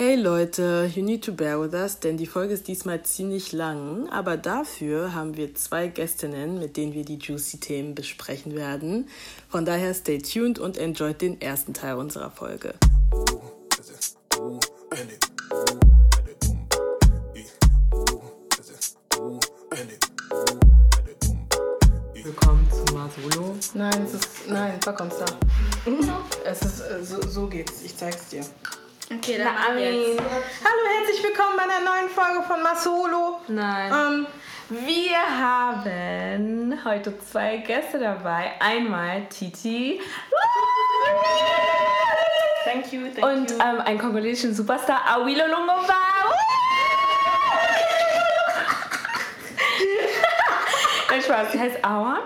Hey Leute, you need to bear with us, denn die Folge ist diesmal ziemlich lang, aber dafür haben wir zwei Gästinnen, mit denen wir die juicy Themen besprechen werden. Von daher stay tuned und enjoyt den ersten Teil unserer Folge. Willkommen zu Masolo. Nein, es ist, nein, da kommst da. Es ist, äh, so, so geht's, ich zeig's dir. Okay, dann Nein. jetzt. Hallo, herzlich willkommen bei einer neuen Folge von Masolo. Nein. Ähm, Wir haben heute zwei Gäste dabei. Einmal Titi thank you, thank und you. ähm, ein kongolesischen Superstar, Awilo Lumumba. Spaß, sie heißt Awa.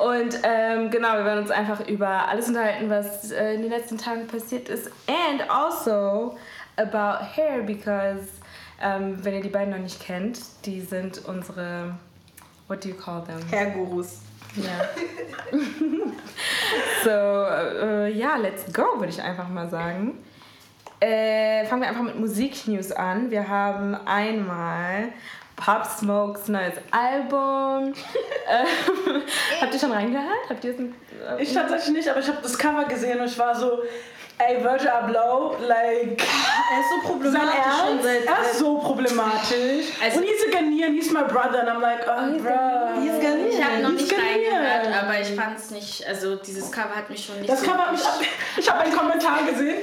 Und ähm, genau, wir werden uns einfach über alles unterhalten, was äh, in den letzten Tagen passiert ist. And also about hair, because ähm, wenn ihr die beiden noch nicht kennt, die sind unsere, what do you call them? Herr Gurus. Ja. so, äh, ja, let's go, würde ich einfach mal sagen. Äh, fangen wir einfach mit Musiknews an. Wir haben einmal Pop Smokes neues Album. ähm, habt ihr schon reingehört? Habt ihr es? Äh, Ich tatsächlich nicht, aber ich habe das Cover gesehen und ich war so, ey, Virgil Abloh, like, Er ist so problematisch schon Ernst? seit. Er ist so problematisch. Also- und he's a Ghanaian, he's my brother. And I'm like, oh, bro. He's Ghanaian. ich habe noch He's nicht reingehört, aber ich fand es nicht. Also, dieses Cover hat mich schon nicht Das so. Cover hat mich ab Ich habe einen Kommentar gesehen,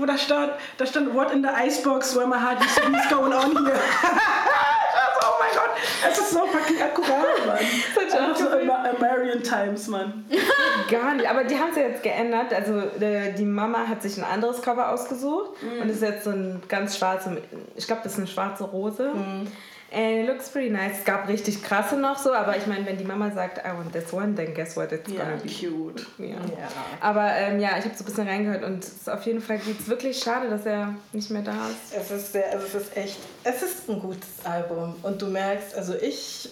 wo da stand, da stand, what in the icebox where my heart used to be is going on here. Oh mein Gott, es ist so fucking akkurat, Mann. Einfach so Amer- American Times, Mann. Gar nicht, aber die haben es ja jetzt geändert. Also äh, die Mama hat sich ein anderes Cover ausgesucht und ist jetzt so ein ganz schwarze, ich glaube, das ist eine schwarze Rose. And it looks pretty nice. Es gab richtig krasse noch so, aber ich meine, wenn die Mama sagt, I want this one, then guess what it's gonna be. cute. Ja. Aber ähm, ja, ich habe so ein bisschen reingehört und es ist auf jeden Fall geht's wirklich schade, dass er nicht mehr da ist. Es ist sehr, also es ist echt, es ist ein gutes Album. Und du merkst, also ich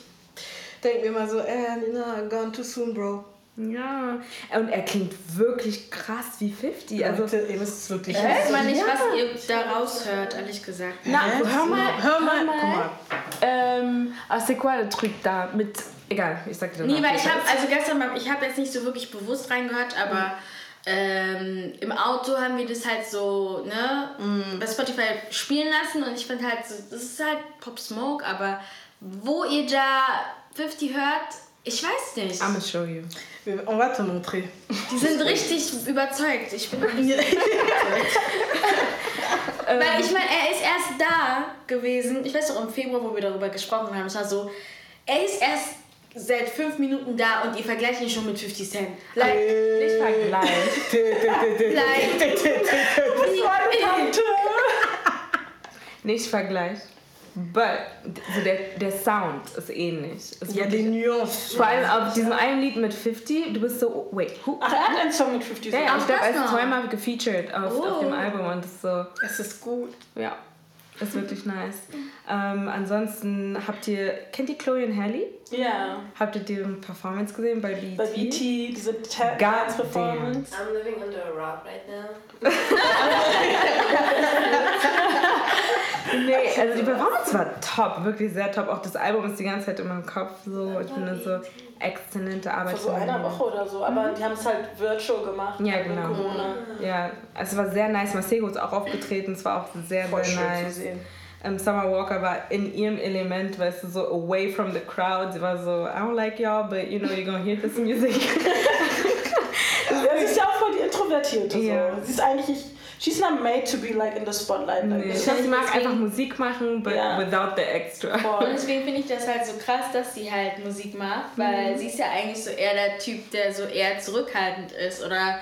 denke mir immer so, äh, Nina, gone too soon, bro. Ja, und er klingt wirklich krass wie 50. Also, Leute, eben, es ist wirklich Ich weiß mal nicht, Ja. was ihr da raushört, ehrlich gesagt. na, Hä? hör mal, Hör mal, guck mal. Ähm, ah, c'est quoi le truc da mit, egal, ich sag dir Nee, danach, weil ich habe, das ist. also gestern, ich habe jetzt nicht so wirklich bewusst reingehört, aber ähm, im Auto haben wir das halt so, ne, bei Spotify spielen lassen und ich finde halt so, das ist halt Pop Smoke, aber wo ihr da 50 hört, ich weiß nicht. I'm gonna show you. Wir- On va te montrer. Die sind richtig überzeugt. Ich bin richtig überzeugt. Weil ich meine, er ist erst da gewesen. Ich weiß doch im Februar, wo wir darüber gesprochen haben. Es war so, er ist erst seit fünf Minuten da und ihr vergleicht ihn schon mit 50 Cent. Like, Nicht Vergleich. like, Nicht Vergleich. But, so der, der Sound ist ähnlich. Ist Il y a des wirklich- Nuancen. Vor allem auf diesem einen Lied mit 50, du bist so, wait, who? Ach, er hat einen Song mit 50 Ja, ja, ich glaube, das er ist noch. zweimal gefeatured auf, auf dem Oh. Album und das ist so, Es ist gut. ja, ist wirklich nice. Ähm, ansonsten habt ihr, kennt ihr Chloe und Halle? Ja. Habt ihr deren Performance gesehen bei BET? Bei BT, diese Ta- God Dance Performance. I'm living under a rock right now. Nee, also die Performance war top, wirklich sehr top. Auch das Album ist die ganze Zeit in meinem Kopf so. Ich finde so exzellente Arbeit. Vor so einer. Woche oder so, aber die haben es halt virtual gemacht. Ja, wegen genau. Corona. Ja, es war sehr nice. Masego ist auch aufgetreten, es war auch sehr, Voll sehr schön zu nice. sehen. Ähm, Summer Walker war in ihrem Element, weißt du, so away from the crowd. Sie war so, I don't like y'all, but you know, you're gonna hear this music. Ja, sie ist ja auch voll die Introvertierte. Ja. So. Sie ist eigentlich, she's not made to be like in the spotlight. Like Nee. Ich glaube, sie mag Deswegen- einfach Musik machen, but Ja. without the extra. Und deswegen finde ich das halt so krass, dass sie halt Musik macht, weil sie ist ja eigentlich so eher der Typ, der so eher zurückhaltend ist. Oder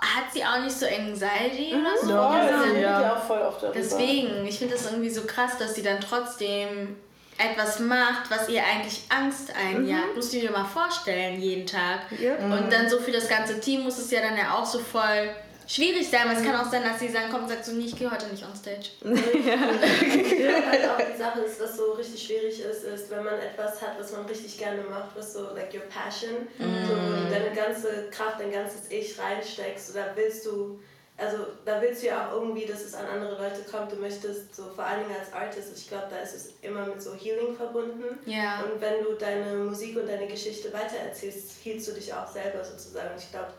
hat sie auch nicht so Anxiety oder so? Sie redet ja. ja auch voll oft darüber. Deswegen, ich finde das irgendwie so krass, dass sie dann trotzdem etwas macht, was ihr eigentlich Angst einjagt. Musst du dir mal vorstellen, jeden Tag. Ja. Und dann so für das ganze Team muss es ja dann ja auch so voll schwierig sein, weil es kann auch sein, dass sie dann kommt und sagt so, nee, ich gehe heute nicht on stage. halt auch die Sache ist, was so richtig schwierig ist, ist, wenn man etwas hat, was man richtig gerne macht, was so like your passion, so wo du deine ganze Kraft, dein ganzes Ich reinsteckst oder willst du also da willst du ja auch irgendwie, dass es an andere Leute kommt. Du möchtest so, vor allen Dingen als Artist, ich glaube, da ist es immer mit so Healing verbunden. Ja. Und wenn du deine Musik und deine Geschichte weitererzählst, healst du dich auch selber sozusagen. Ich glaube,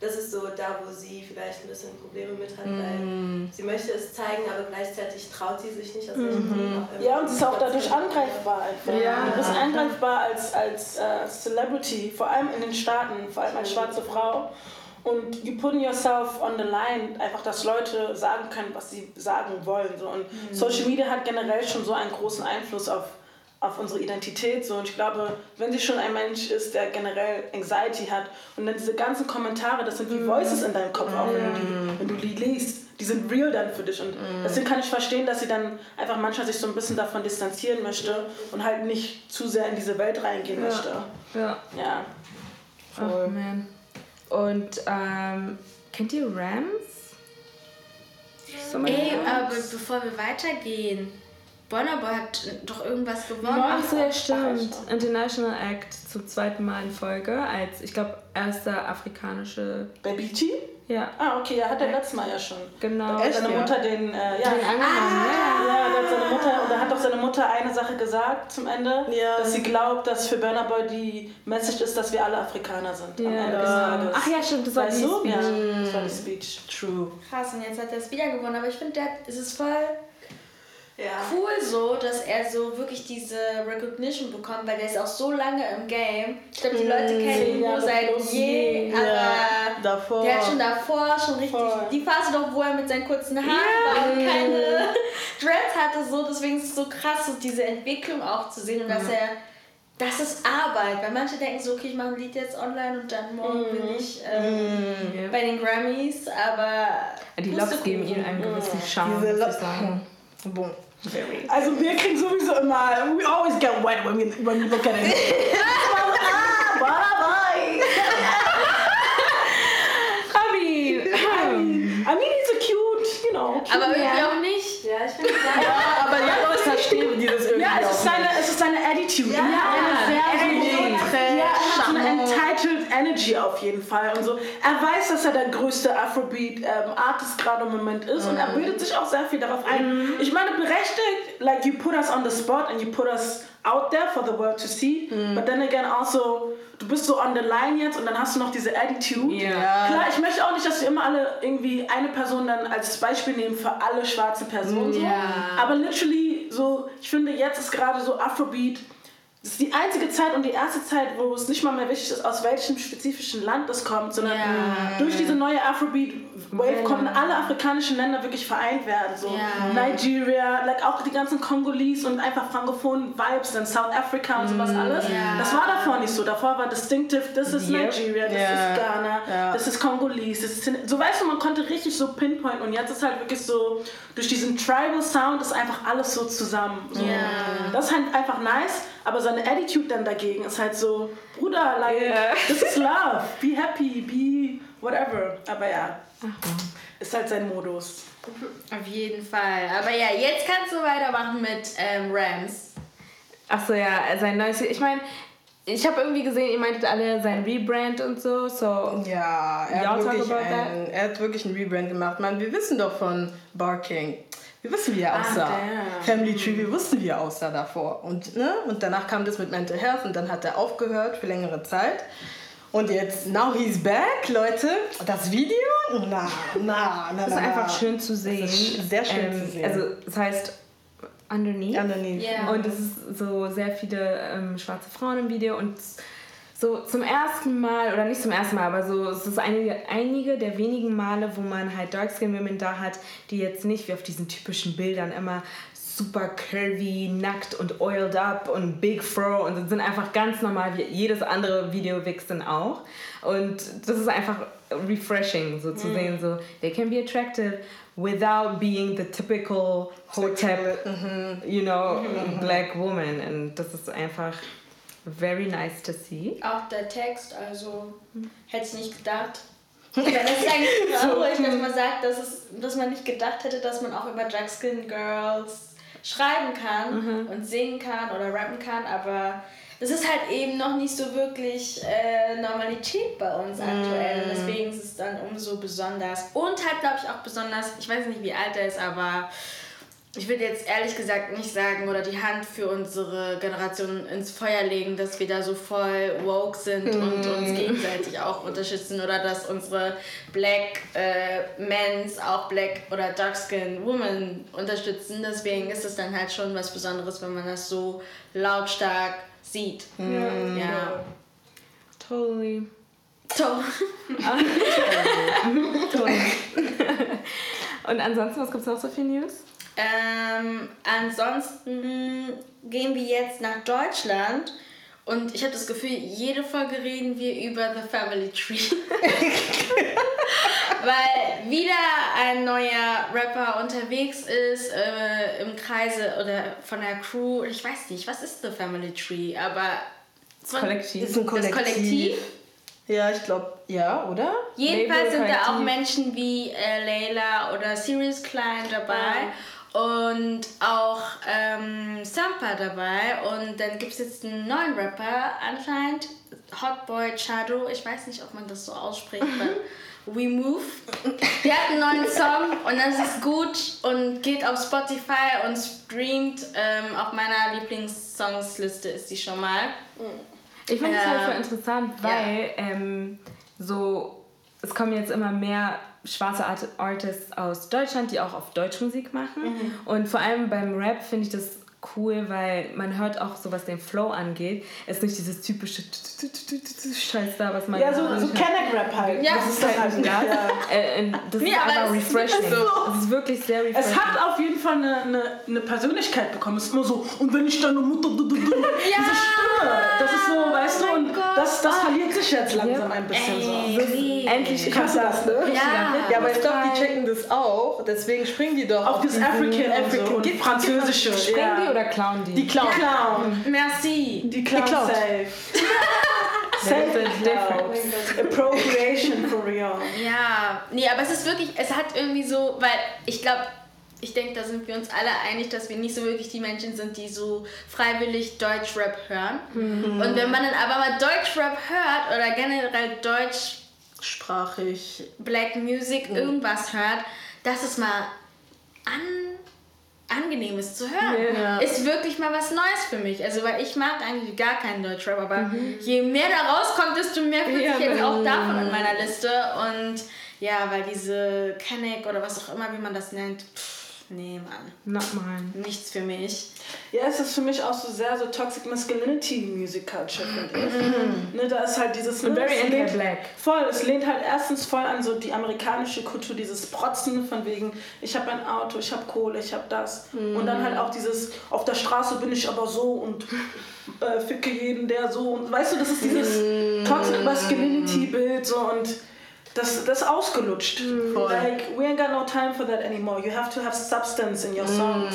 das ist so da, wo sie vielleicht ein bisschen Probleme mit hat, weil sie möchte es zeigen, aber gleichzeitig traut sie sich nicht aus auch immer. Ja, und sie ist auch dadurch angreifbar einfach. Ja. Du bist angreifbar als, als äh, Celebrity, vor allem in den Staaten, vor allem als schwarze Frau. Und you putting yourself on the line, einfach, dass Leute sagen können, was sie sagen wollen. So. Und Social Media hat generell schon so einen großen Einfluss auf, auf unsere Identität. So. Und ich glaube, wenn sie schon ein Mensch ist, der generell Anxiety hat und dann diese ganzen Kommentare, das sind wie Voices in deinem Kopf, auch wenn du, die, wenn du die liest, die sind real dann für dich. Und deswegen kann ich verstehen, dass sie dann einfach manchmal sich so ein bisschen davon distanzieren möchte und halt nicht zu sehr in diese Welt reingehen möchte. Ja. Ja. Oh man. Und ähm, kennt ihr Rams? Somebody Ey, Rams? aber bevor wir weitergehen, Bonner Boy hat doch irgendwas gewonnen. Ach so, ja, stimmt. International Act zum zweiten Mal in Folge als, ich glaube, erster afrikanische. Bei Beachy? Ja, Ah, okay, ja, hat er letztes Mal ja schon. genau. Da hat seine ja? Mutter den, äh, ja, Den angenommen, ja. ja, da hat seine Mutter, und da hat doch seine Mutter eine Sache gesagt zum Ende, Ja. dass sie glaubt, dass für Burna Boy die Message ist, dass wir alle Afrikaner sind am Ja. Ende des Tages. Ach ja, stimmt, das war weißt die du? Speech. Ja, das war die Speech. True. Krass, und jetzt hat er es wieder gewonnen. Aber ich finde, der- es ist voll Ja. cool so, dass er so wirklich diese Recognition bekommt, weil der ist auch so lange im Game. Ich glaube, die Leute kennen ihn nur seit je, aber Ja, davor. der hat schon davor schon richtig Voll. die Phase doch, wo er mit seinen kurzen Haaren war und keine Dreads hatte, so deswegen ist es so krass, so diese Entwicklung auch zu sehen und dass er das ist Arbeit, weil manche denken so, okay, ich mache ein Lied jetzt online und dann morgen bin ich ähm, Ja. bei den Grammys, aber Die Loves geben ihm einen gewissen Charme, Diese muss ich Boom. Also wir kriegen sowieso immer, we always get wet when we, when we look at it. ah, Boy! Abi! I mean, he's a cute, know, cute aber irgendwie auch nicht. Ja, ich finde es Ja, aber ja, ich verstehe dieses irgendwie Ja, es ist seine, es ist seine Attitude. Ja, eine sehr ja, er hat so eine entitled Energy auf jeden Fall und so. Er weiß, dass er der größte Afrobeat ähm, Artist gerade im Moment ist und er bildet sich auch sehr viel darauf ein. Ich meine, berechtigt, like you put us on the spot and you put us out there for the world to see, but then again also, du bist so on the line jetzt und dann hast du noch diese Attitude. Ja. Klar, ich möchte auch nicht, dass wir immer alle irgendwie eine Person dann als Beispiel nehmen für alle schwarzen Personen. So. Aber literally, so, ich finde, jetzt ist gerade so Afrobeat. Das ist die einzige Zeit und die erste Zeit, wo es nicht mal mehr wichtig ist, aus welchem spezifischen Land das kommt, sondern Ja. durch diese neue Afrobeat-Wave konnten alle afrikanischen Länder wirklich vereint werden. So Ja. Nigeria, like auch die ganzen Kongolese und einfach frankophonen Vibes, dann South Africa und sowas alles. Ja. Das war davor nicht so. Davor war distinctive, das ist Yep. Nigeria, das ist Ghana, das ist Kongolese, das ist so weißt du, man konnte richtig so pinpointen und jetzt ist halt wirklich so durch diesen Tribal Sound ist einfach alles so zusammen. So. Das ist halt einfach nice, aber seine Attitude dann dagegen ist halt so, Bruder, like, Ja. this is love, be happy, be whatever. Aber ja, ist halt sein Modus. Auf jeden Fall. Aber ja, jetzt kannst du weitermachen mit ähm, Rams. Achso, ja, sein neues. Ich meine, ich habe irgendwie gesehen, ihr meintet alle sein Rebrand und so. So, Ja, er hat, wirklich ein, er hat wirklich ein Rebrand gemacht. Man, wir wissen doch von Barking. Wir wissen, wie er aussah. damn. Family Tree, wir wussten, wie er aussah davor. Und, ne? und danach kam das mit Mental Health und dann hat er aufgehört für längere Zeit. Und jetzt, now he's back, Leute. Das Video? Na, na, na, das ist einfach schön zu sehen. ist sehr schön ähm, zu sehen. Also, es heißt Underneath. Underneath. Ja. Und es ist so sehr viele ähm, schwarze Frauen im Video und so zum ersten Mal, oder nicht zum ersten Mal, aber so, es ist einige, einige der wenigen Male, wo man halt Dark Skin Women da hat, die jetzt nicht wie auf diesen typischen Bildern immer super curvy, nackt und oiled up und big fro und sind einfach ganz normal wie jedes andere Video Vixen auch. Und das ist einfach refreshing, so zu sehen, so they can be attractive without being the typical Hotep, you know, black woman. Und das ist einfach very nice to see. Auch der Text, also hätte ich nicht gedacht. Das ist eigentlich traurig, dass man sagt, dass, es, dass man nicht gedacht hätte, dass man auch über Dark Skin Girls schreiben kann und singen kann oder rappen kann, aber das ist halt eben noch nicht so wirklich äh, Normalität bei uns aktuell. Mm. Deswegen ist es dann umso besonders. Und halt, glaube ich, auch besonders, ich weiß nicht, wie alt er ist, aber ich würde jetzt ehrlich gesagt nicht sagen oder die Hand für unsere Generation ins Feuer legen, dass wir da so voll woke sind und uns gegenseitig auch unterstützen oder dass unsere Black äh, Mens auch Black oder Dark Skin Women unterstützen. Deswegen ist es dann halt schon was Besonderes, wenn man das so lautstark sieht. Ja. Totally. So. Toll. Und ansonsten, was gibt es noch so für News? Ähm, ansonsten gehen wir jetzt nach Deutschland und ich habe das Gefühl, jede Folge reden wir über The Family Tree. Weil wieder ein neuer Rapper unterwegs ist äh, im Kreise oder von der Crew. Ich weiß nicht, was ist The Family Tree, aber von- Kollektiv. Ist ein das Kollektiv. Kollektiv. Ja, ich glaube, ja, oder? Jedenfalls sind da auch Kollektiv. Menschen wie äh, Layla oder Sirius Klein dabei und auch ähm, Sampa dabei. Und dann gibt es jetzt einen neuen Rapper anscheinend, Hotboy Chado. Ich weiß nicht, ob man das so ausspricht, aber We Move. Der hat einen neuen Song und das ist gut und geht auf Spotify und streamt. Ähm, auf meiner Lieblingssongsliste ist die schon mal. Ich finde es halt voll Ähm, interessant, weil ähm, so, es kommen jetzt immer mehr schwarze Art Artists aus Deutschland, die auch auf Deutschmusik machen. Mhm. Und vor allem beim Rap finde ich das cool, weil man hört auch so, was den Flow angeht. Es ist nicht dieses typische Scheiß da, was man Ja, so, so Kenneck-Rap halt. Ja, das ist das halt. ja. Ja. Äh, und das Nee, ist aber refreshing. Es ist wirklich sehr refreshing. Es hat auf jeden Fall eine, Persönlichkeit bekommen. Es ist immer so, und wenn ich deine Mutter. Du, du, du, diese Stimme. Das ist so, weißt du, und das, das verliert sich jetzt langsam ein bisschen so. Endlich Krass, das, ne? Ja. Aber ich glaube, die checken das auch. Deswegen springen die doch Auf das African, Gib- Französische. Springen ja. Die oder klauen die? Die Clown. Clown. Merci. Die Clown Geklaut. safe. Safe a difference. Appropriation for real. Ja, nee, aber es ist wirklich, es hat irgendwie so, weil ich glaube, ich denke, da sind wir uns alle einig, dass wir nicht so wirklich die Menschen sind, die so freiwillig Deutschrap hören. Und wenn man dann aber mal Deutschrap hört oder generell Deutsch Sprachig. Black Music irgendwas hört, dass es mal an, angenehm ist zu hören. Ja. Ist wirklich mal was Neues für mich. Also, weil ich mag eigentlich gar keinen Deutschrap, aber je mehr da rauskommt, desto mehr finde Ja, ich jetzt auch mhm. davon in meiner Liste. Und ja, weil diese Kenneck oder was auch immer, wie man das nennt, pff, nee, Mann, Not mine. nichts für mich. Ja, es ist für mich auch so sehr so Toxic Masculinity Music Culture, finde ich. Ne, da ist halt dieses... Ne, Very es lehnt- anti-black. Voll, es lehnt halt erstens voll an so die amerikanische Kultur, dieses Protzen von wegen, ich habe ein Auto, ich habe Kohle, ich habe das. Und dann halt auch dieses, auf der Straße bin ich aber so und äh, ficke jeden, der so. Und weißt du, das ist dieses Toxic Masculinity Bild so und das, das ist ausgelutscht. Like, we ain't got no time for that anymore. You have to have substance in your songs.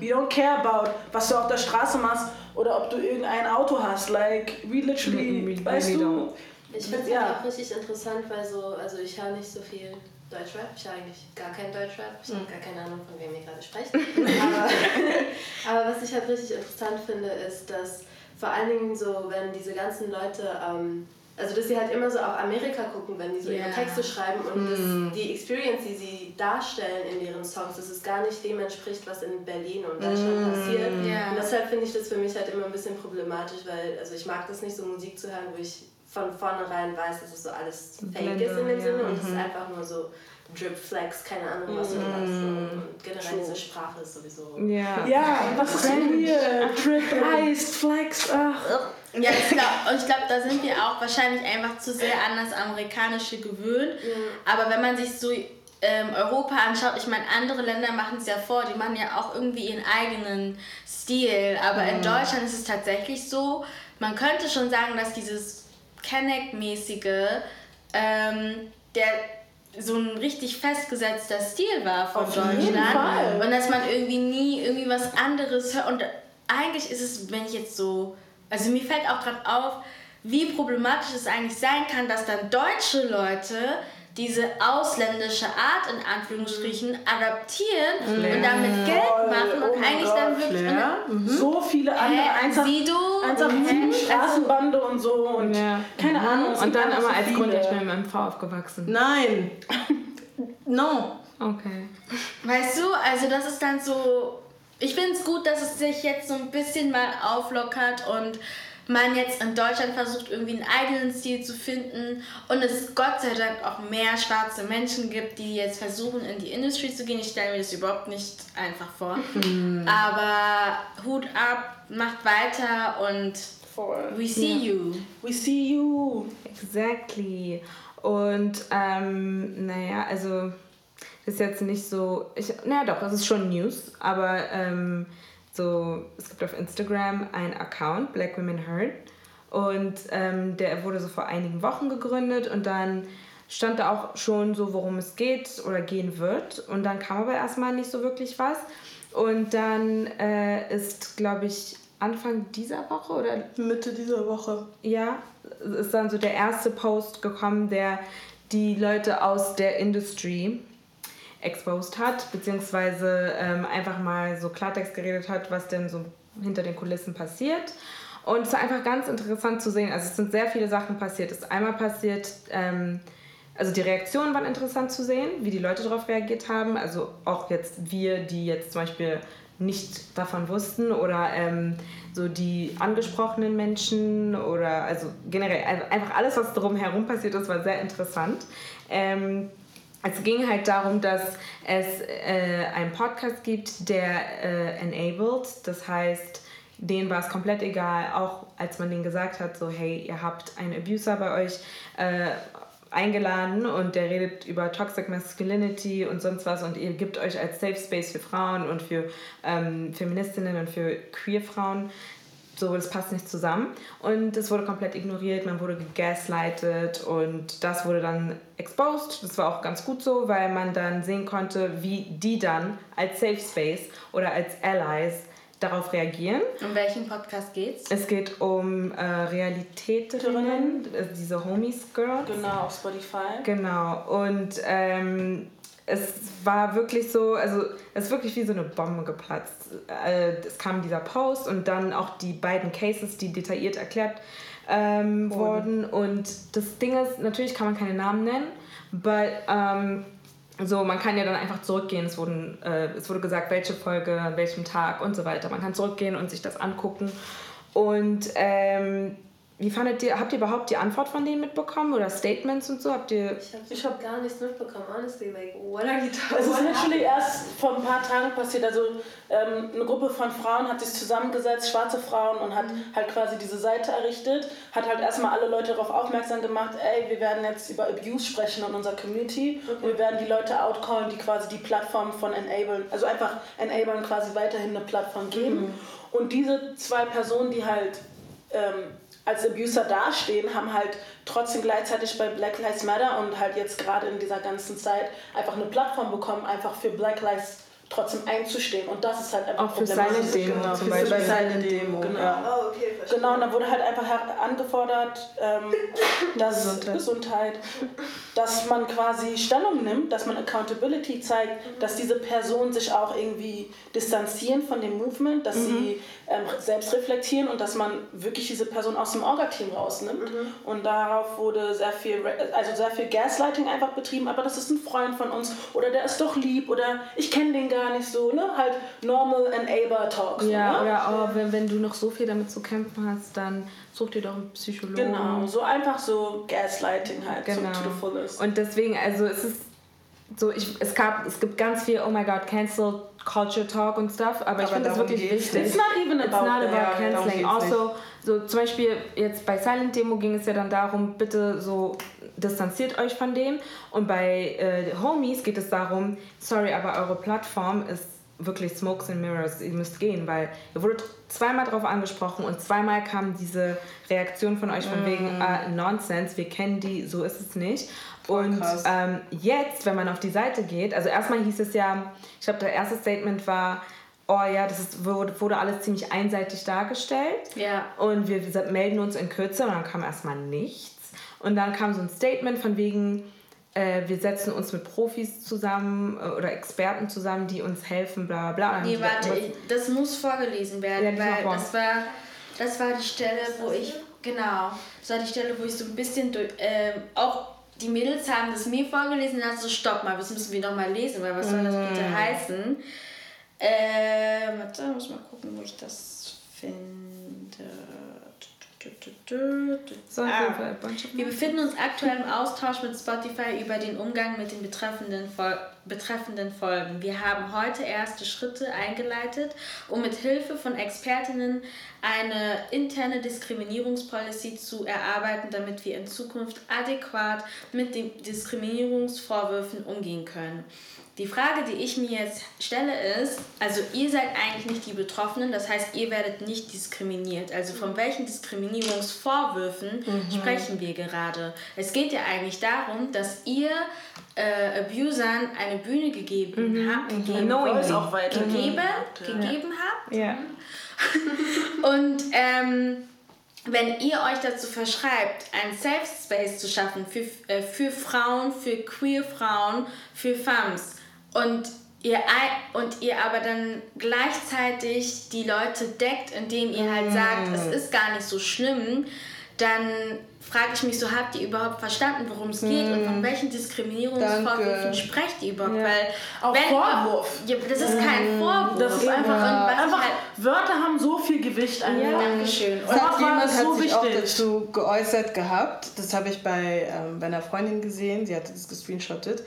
We don't care about, was du auf der Straße machst oder ob du irgendein Auto hast. Like, we literally, We- we weißt du, don't. Ich finde es Ja. auch richtig interessant, weil so, also ich höre nicht so viel Deutschrap. Ich höre eigentlich gar keinen Deutschrap. Ich habe gar keine Ahnung, von wem ihr gerade sprecht. aber, aber was ich halt richtig interessant finde, ist, dass vor allen Dingen so, wenn diese ganzen Leute, ähm, also dass sie halt immer so auf Amerika gucken, wenn die so Ja. ihre Texte schreiben und das, die Experience, die sie darstellen in ihren Songs, dass es gar nicht dem entspricht, was in Berlin und Deutschland passiert. Ja. Und deshalb finde ich das für mich halt immer ein bisschen problematisch, weil also ich mag das nicht so Musik zu hören, wo ich von vornherein weiß, dass es so alles fake Blende, ist in dem ja. Sinne und es ist einfach nur so Drip Flex, keine Ahnung was du hast. Und, und generell diese Sprache ist sowieso. Ja. Ja, das ist so weird. Drip, Ice, Flex, ach. Ja, ich glaube, und ich glaube, da sind wir auch wahrscheinlich einfach zu sehr an das Amerikanische gewöhnt. Aber wenn man sich so ähm, Europa anschaut, ich meine, andere Länder machen es ja vor, die machen ja auch irgendwie ihren eigenen Stil. Aber in Deutschland ist es tatsächlich so, man könnte schon sagen, dass dieses Kenneck-mäßige, ähm, der so ein richtig festgesetzter Stil war von Auf Deutschland. jeden Fall. Und dass man irgendwie nie irgendwie was anderes hört. Und eigentlich ist es, wenn ich jetzt so, also mir fällt auch gerade auf, wie problematisch es eigentlich sein kann, dass dann deutsche Leute diese ausländische Art in Anführungsstrichen adaptieren Flair. und damit Geld machen und oh eigentlich Gott, dann wirklich mhm. so viele andere einfach, einfach mhm. Straßenbande und so und ja. keine mhm. Ahnung. Und dann immer als Grund, ich bin mit MV aufgewachsen. Nein. no. Okay. Weißt du, also das ist dann so. Ich finde es gut, dass es sich jetzt so ein bisschen mal auflockert und man jetzt in Deutschland versucht, irgendwie einen eigenen Stil zu finden und es Gott sei Dank auch mehr schwarze Menschen gibt, die jetzt versuchen, in die Industrie zu gehen. Ich stelle mir das überhaupt nicht einfach vor. Mhm. Aber Hut ab, macht weiter und we see yeah. you. We see you. Exactly. Und ähm, naja, also ist jetzt nicht so, ich, naja doch, es ist schon News, aber ähm, so, es gibt auf Instagram einen Account, Black Women Heard, und ähm, der wurde so vor einigen Wochen gegründet und dann stand da auch schon so, worum es geht oder gehen wird. Und dann kam aber erstmal nicht so wirklich was. Und dann äh, ist, glaube ich, Anfang dieser Woche oder Mitte dieser Woche. Ja, ist dann so der erste Post gekommen, der die Leute aus der Industrie exposed hat, beziehungsweise ähm, einfach mal so Klartext geredet hat, was denn so hinter den Kulissen passiert. Und es war einfach ganz interessant zu sehen. Also es sind sehr viele Sachen passiert. Es ist einmal passiert, ähm, also die Reaktionen waren interessant zu sehen, wie die Leute darauf reagiert haben. Also auch jetzt wir, die jetzt zum Beispiel nicht davon wussten oder ähm, so die angesprochenen Menschen oder also generell einfach alles, was drumherum passiert ist, war sehr interessant. Ähm, es ging halt darum, dass es äh, einen Podcast gibt, der äh, enabled, das heißt, denen war es komplett egal, auch als man denen gesagt hat, so hey, ihr habt einen Abuser bei euch äh, eingeladen und der redet über Toxic Masculinity und sonst was und ihr gebt euch als Safe Space für Frauen und für ähm, Feministinnen und für Queer Frauen so, das passt nicht zusammen. Und es wurde komplett ignoriert, man wurde gegaslightet und das wurde dann exposed. Das war auch ganz gut so, weil man dann sehen konnte, wie die dann als Safe Space oder als Allies darauf reagieren. Um welchen Podcast geht's? Es geht um äh, Realitäterinnen, also diese Homies Girls. Genau, auf Spotify. Genau. Und ähm, es war wirklich so, also es ist wirklich wie so eine Bombe geplatzt. Äh, es kam dieser Post und dann auch die beiden Cases, die detailliert erklärt ähm, wurden. Und das Ding ist, natürlich kann man keine Namen nennen, aber ähm, so, man kann ja dann einfach zurückgehen. Es, wurden, äh, es wurde gesagt, welche Folge, an welchem Tag und so weiter. Man kann zurückgehen und sich das angucken. Und ähm, wie fandet ihr, habt ihr überhaupt die Antwort von denen mitbekommen oder Statements und so? Habt ihr ich habe hab gar nichts mitbekommen, honestly. Like, what are you talking Es ist natürlich erst vor ein paar Tagen passiert. Also ähm, eine Gruppe von Frauen hat sich zusammengesetzt, schwarze Frauen, und hat mhm. halt quasi diese Seite errichtet, hat halt erstmal alle Leute darauf aufmerksam gemacht, ey, wir werden jetzt über Abuse sprechen in unserer Community okay. und wir werden die Leute outcallen, die quasi die Plattform von Enablen, also einfach Enablen quasi weiterhin eine Plattform geben. Mhm. Und diese zwei Personen, die halt ähm, als Abuser dastehen, haben halt trotzdem gleichzeitig bei Black Lives Matter und halt jetzt gerade in dieser ganzen Zeit einfach eine Plattform bekommen, einfach für Black Lives trotzdem einzustehen. Und das ist halt einfach Auch für seine Demo genau, zum Beispiel. Für seine Demo, genau. Ja. Oh, okay, genau, und da wurde halt einfach angefordert, ähm, dass Gesundheit. Gesundheit, dass man quasi Stellung nimmt, dass man Accountability zeigt, dass diese Personen sich auch irgendwie distanzieren von dem Movement, dass mhm. sie ähm, selbst reflektieren und dass man wirklich diese Person aus dem Orga-Team rausnimmt. Mhm. Und darauf wurde sehr viel, also sehr viel Gaslighting einfach betrieben, aber das ist ein Freund von uns oder der ist doch lieb oder ich kenne den gar nicht so, ne? Halt normal enabler Talks. Ja, ne? oder oh, wenn, wenn du noch so viel damit zu kämpfen hast, dann such dir doch einen Psychologen. Genau, so einfach so Gaslighting halt, genau. so to the fullest. Und deswegen, also es ist so, ich, es, gab, es gibt ganz viel, oh my god, cancel Culture Talk und stuff, aber, aber ich finde das wirklich wichtig. It's not even about, It's not about ja, canceling. Also, so zum Beispiel jetzt bei Silent Demo ging es ja dann darum, bitte so distanziert euch von dem. Und bei äh, Homies geht es darum, sorry, aber eure Plattform ist wirklich Smokes and Mirrors, ihr müsst gehen, weil ihr wurdet zweimal darauf angesprochen und zweimal kam diese Reaktion von euch von mm. wegen uh, Nonsense, wir kennen die, so ist es nicht. Voll und ähm, jetzt, wenn man auf die Seite geht, also erstmal hieß es ja, ich glaube, der erste Statement war, oh ja, das ist, wurde, wurde alles ziemlich einseitig dargestellt. Ja. Und wir melden uns in Kürze und dann kam erstmal nichts. Und dann kam so ein Statement von wegen, äh, wir setzen uns mit Profis zusammen äh, oder Experten zusammen, die uns helfen, bla bla bla. Nee, warte, ich, das muss vorgelesen werden, Ja, weil das war, das war die Stelle, wo ich, genau, das war die Stelle, wo ich so ein bisschen durch, ähm, auch die Mädels haben das mir vorgelesen und dann so, stopp mal, das müssen wir noch mal lesen, weil was soll das bitte Mm. heißen? Ähm, warte, muss mal gucken, wo ich das finde. So, Ah. Wir befinden uns aktuell im Austausch mit Spotify über den Umgang mit den betreffenden, Fol betreffenden Folgen. Wir haben heute erste Schritte eingeleitet, um mit Hilfe von Expertinnen eine interne Diskriminierungspolicy zu erarbeiten, damit wir in Zukunft adäquat mit den Diskriminierungsvorwürfen umgehen können. Die Frage, die ich mir jetzt stelle, ist, also ihr seid eigentlich nicht die Betroffenen, das heißt, ihr werdet nicht diskriminiert. Also von welchen Diskriminierungsvorwürfen sprechen wir gerade? Es geht ja eigentlich darum, dass ihr äh, Abusern eine Bühne gegeben habt, gegeben, Voice auch weiter. gegeben, Ja. gegeben habt. Ja. Und ähm, wenn ihr euch dazu verschreibt, einen Safe Space zu schaffen für, äh, für Frauen, für queer Frauen, für Femmes und ihr, ei- und ihr aber dann gleichzeitig die Leute deckt, indem ihr halt sagt, es ist gar nicht so schlimm, dann frage ich mich so, habt ihr überhaupt verstanden, worum es geht und von welchen Diskriminierungsvorwürfen sprecht ihr überhaupt? Ja. Weil Auch wenn- Vorwurf. Ja, das ist kein Vorwurf. Das ist einfach, Und was einfach halt, Wörter haben so viel Gewicht einfach. Dankeschön. Und hat jemand war so hat sich auch wichtig. dazu geäußert gehabt. Das habe ich bei, ähm, bei einer Freundin gesehen. Sie hatte das gescreenshottet.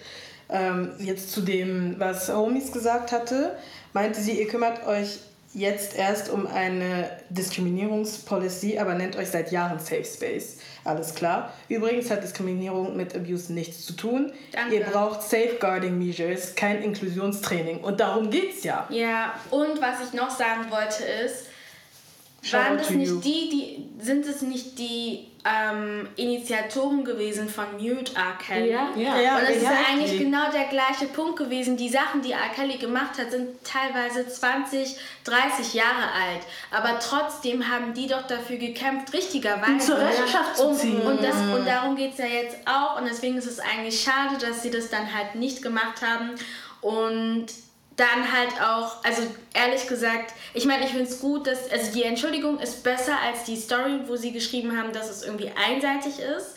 Ähm, jetzt zu dem, was Homies gesagt hatte, meinte sie, ihr kümmert euch jetzt erst um eine Diskriminierungspolicy, aber nennt euch seit Jahren Safe Space. Alles klar. Übrigens hat Diskriminierung mit Abuse nichts zu tun. Danke. Ihr braucht Safeguarding Measures, kein Inklusionstraining. Und darum geht's ja. Ja, und was ich noch sagen wollte ist, Shout waren das nicht die, die, sind es nicht die ähm, Initiatoren gewesen von Mute R. Kelly? Ja. Ja. Ja, Und das ist ja eigentlich genau der gleiche Punkt gewesen. Die Sachen, die R. Kelly gemacht hat, sind teilweise 20, 30 Jahre alt. Aber trotzdem haben die doch dafür gekämpft, richtigerweise. Zur Rechenschaft zu um, ziehen. Und, das, und darum geht es ja jetzt auch. Und deswegen ist es eigentlich schade, dass sie das dann halt nicht gemacht haben. Und dann halt auch, also ehrlich gesagt, ich meine, ich finde es gut, dass, also die Entschuldigung ist besser als die Story, wo sie geschrieben haben, dass es irgendwie einseitig ist.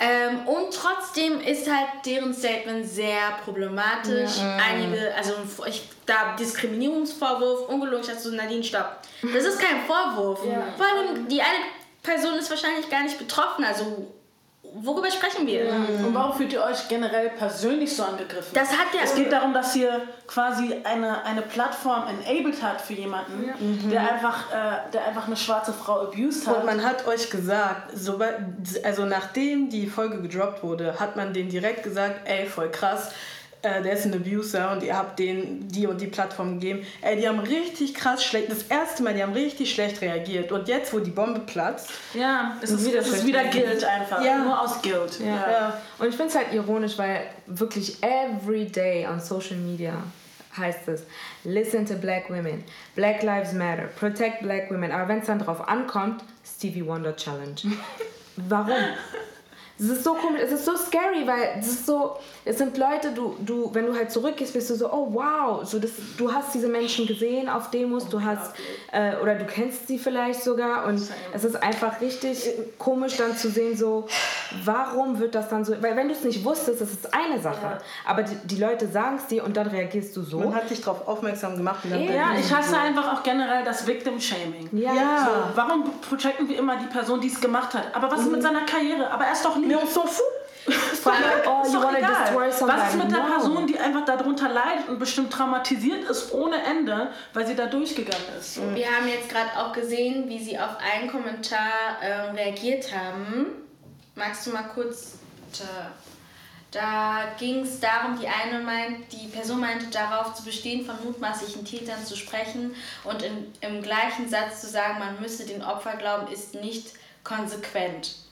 Ähm, und trotzdem ist halt deren Statement sehr problematisch. Einige, also ich, da Diskriminierungsvorwurf, ungelogen, ich dachte so, Nadine, stopp. Das ist kein Vorwurf. Vor allem, die eine Person ist wahrscheinlich gar nicht betroffen, also worüber sprechen wir? Und warum fühlt ihr euch generell persönlich so angegriffen? Das hat ja- Es geht darum, dass ihr quasi eine, eine Plattform enabled hat für jemanden, der, einfach, äh, der einfach eine schwarze Frau abused hat. Und man hat euch gesagt, sobald, also nachdem die Folge gedroppt wurde, hat man denen direkt gesagt, ey, voll krass, äh, der ist ein Abuser und ihr habt denen die und die Plattform gegeben. Ey, die haben richtig krass schlecht, das erste Mal, die haben richtig schlecht reagiert. Und jetzt, wo die Bombe platzt, ja, es ist, wieder es ist schlecht. wieder Guilt einfach. Ja. Nur aus Guilt. Ja. ja, Und ich finde es halt ironisch, weil wirklich every day on Social Media heißt es, listen to black women, black lives matter, protect black women. Aber wenn es dann drauf ankommt, Stevie Wonder Challenge. Warum? Es ist so komisch, es ist so scary, weil es ist so, es sind Leute, du, du, wenn du halt zurückgehst, bist du so, oh wow, so das, du hast diese Menschen gesehen auf Demos, du hast, äh, oder du kennst sie vielleicht sogar und es ist einfach richtig komisch dann zu sehen, so, warum wird das dann so, weil wenn du es nicht wusstest, das ist eine Sache, aber die, die Leute sagen es dir und dann reagierst du so. man hat dich darauf aufmerksam gemacht. Und dann Ja, ich hasse einfach auch generell das Victim-Shaming. ja, Ja. So, warum protecten wir immer die Person, die es gemacht hat? Aber was ist mit seiner Karriere? Aber er ist doch Mais on s'en fout. Vor allem, oh, you wanna destroy somebody. Was ist mit der No. Person, die einfach darunter leidet und bestimmt traumatisiert ist ohne Ende, weil sie da durchgegangen ist? Wir haben jetzt gerade auch gesehen, wie sie auf einen Kommentar ähm, reagiert haben. Magst du mal kurz. Da, da ging es darum, die eine meint, die Person meinte darauf zu bestehen, von mutmaßlichen Tätern zu sprechen und in, im gleichen Satz zu sagen, man müsse den Opfer glauben, ist nicht konsequent.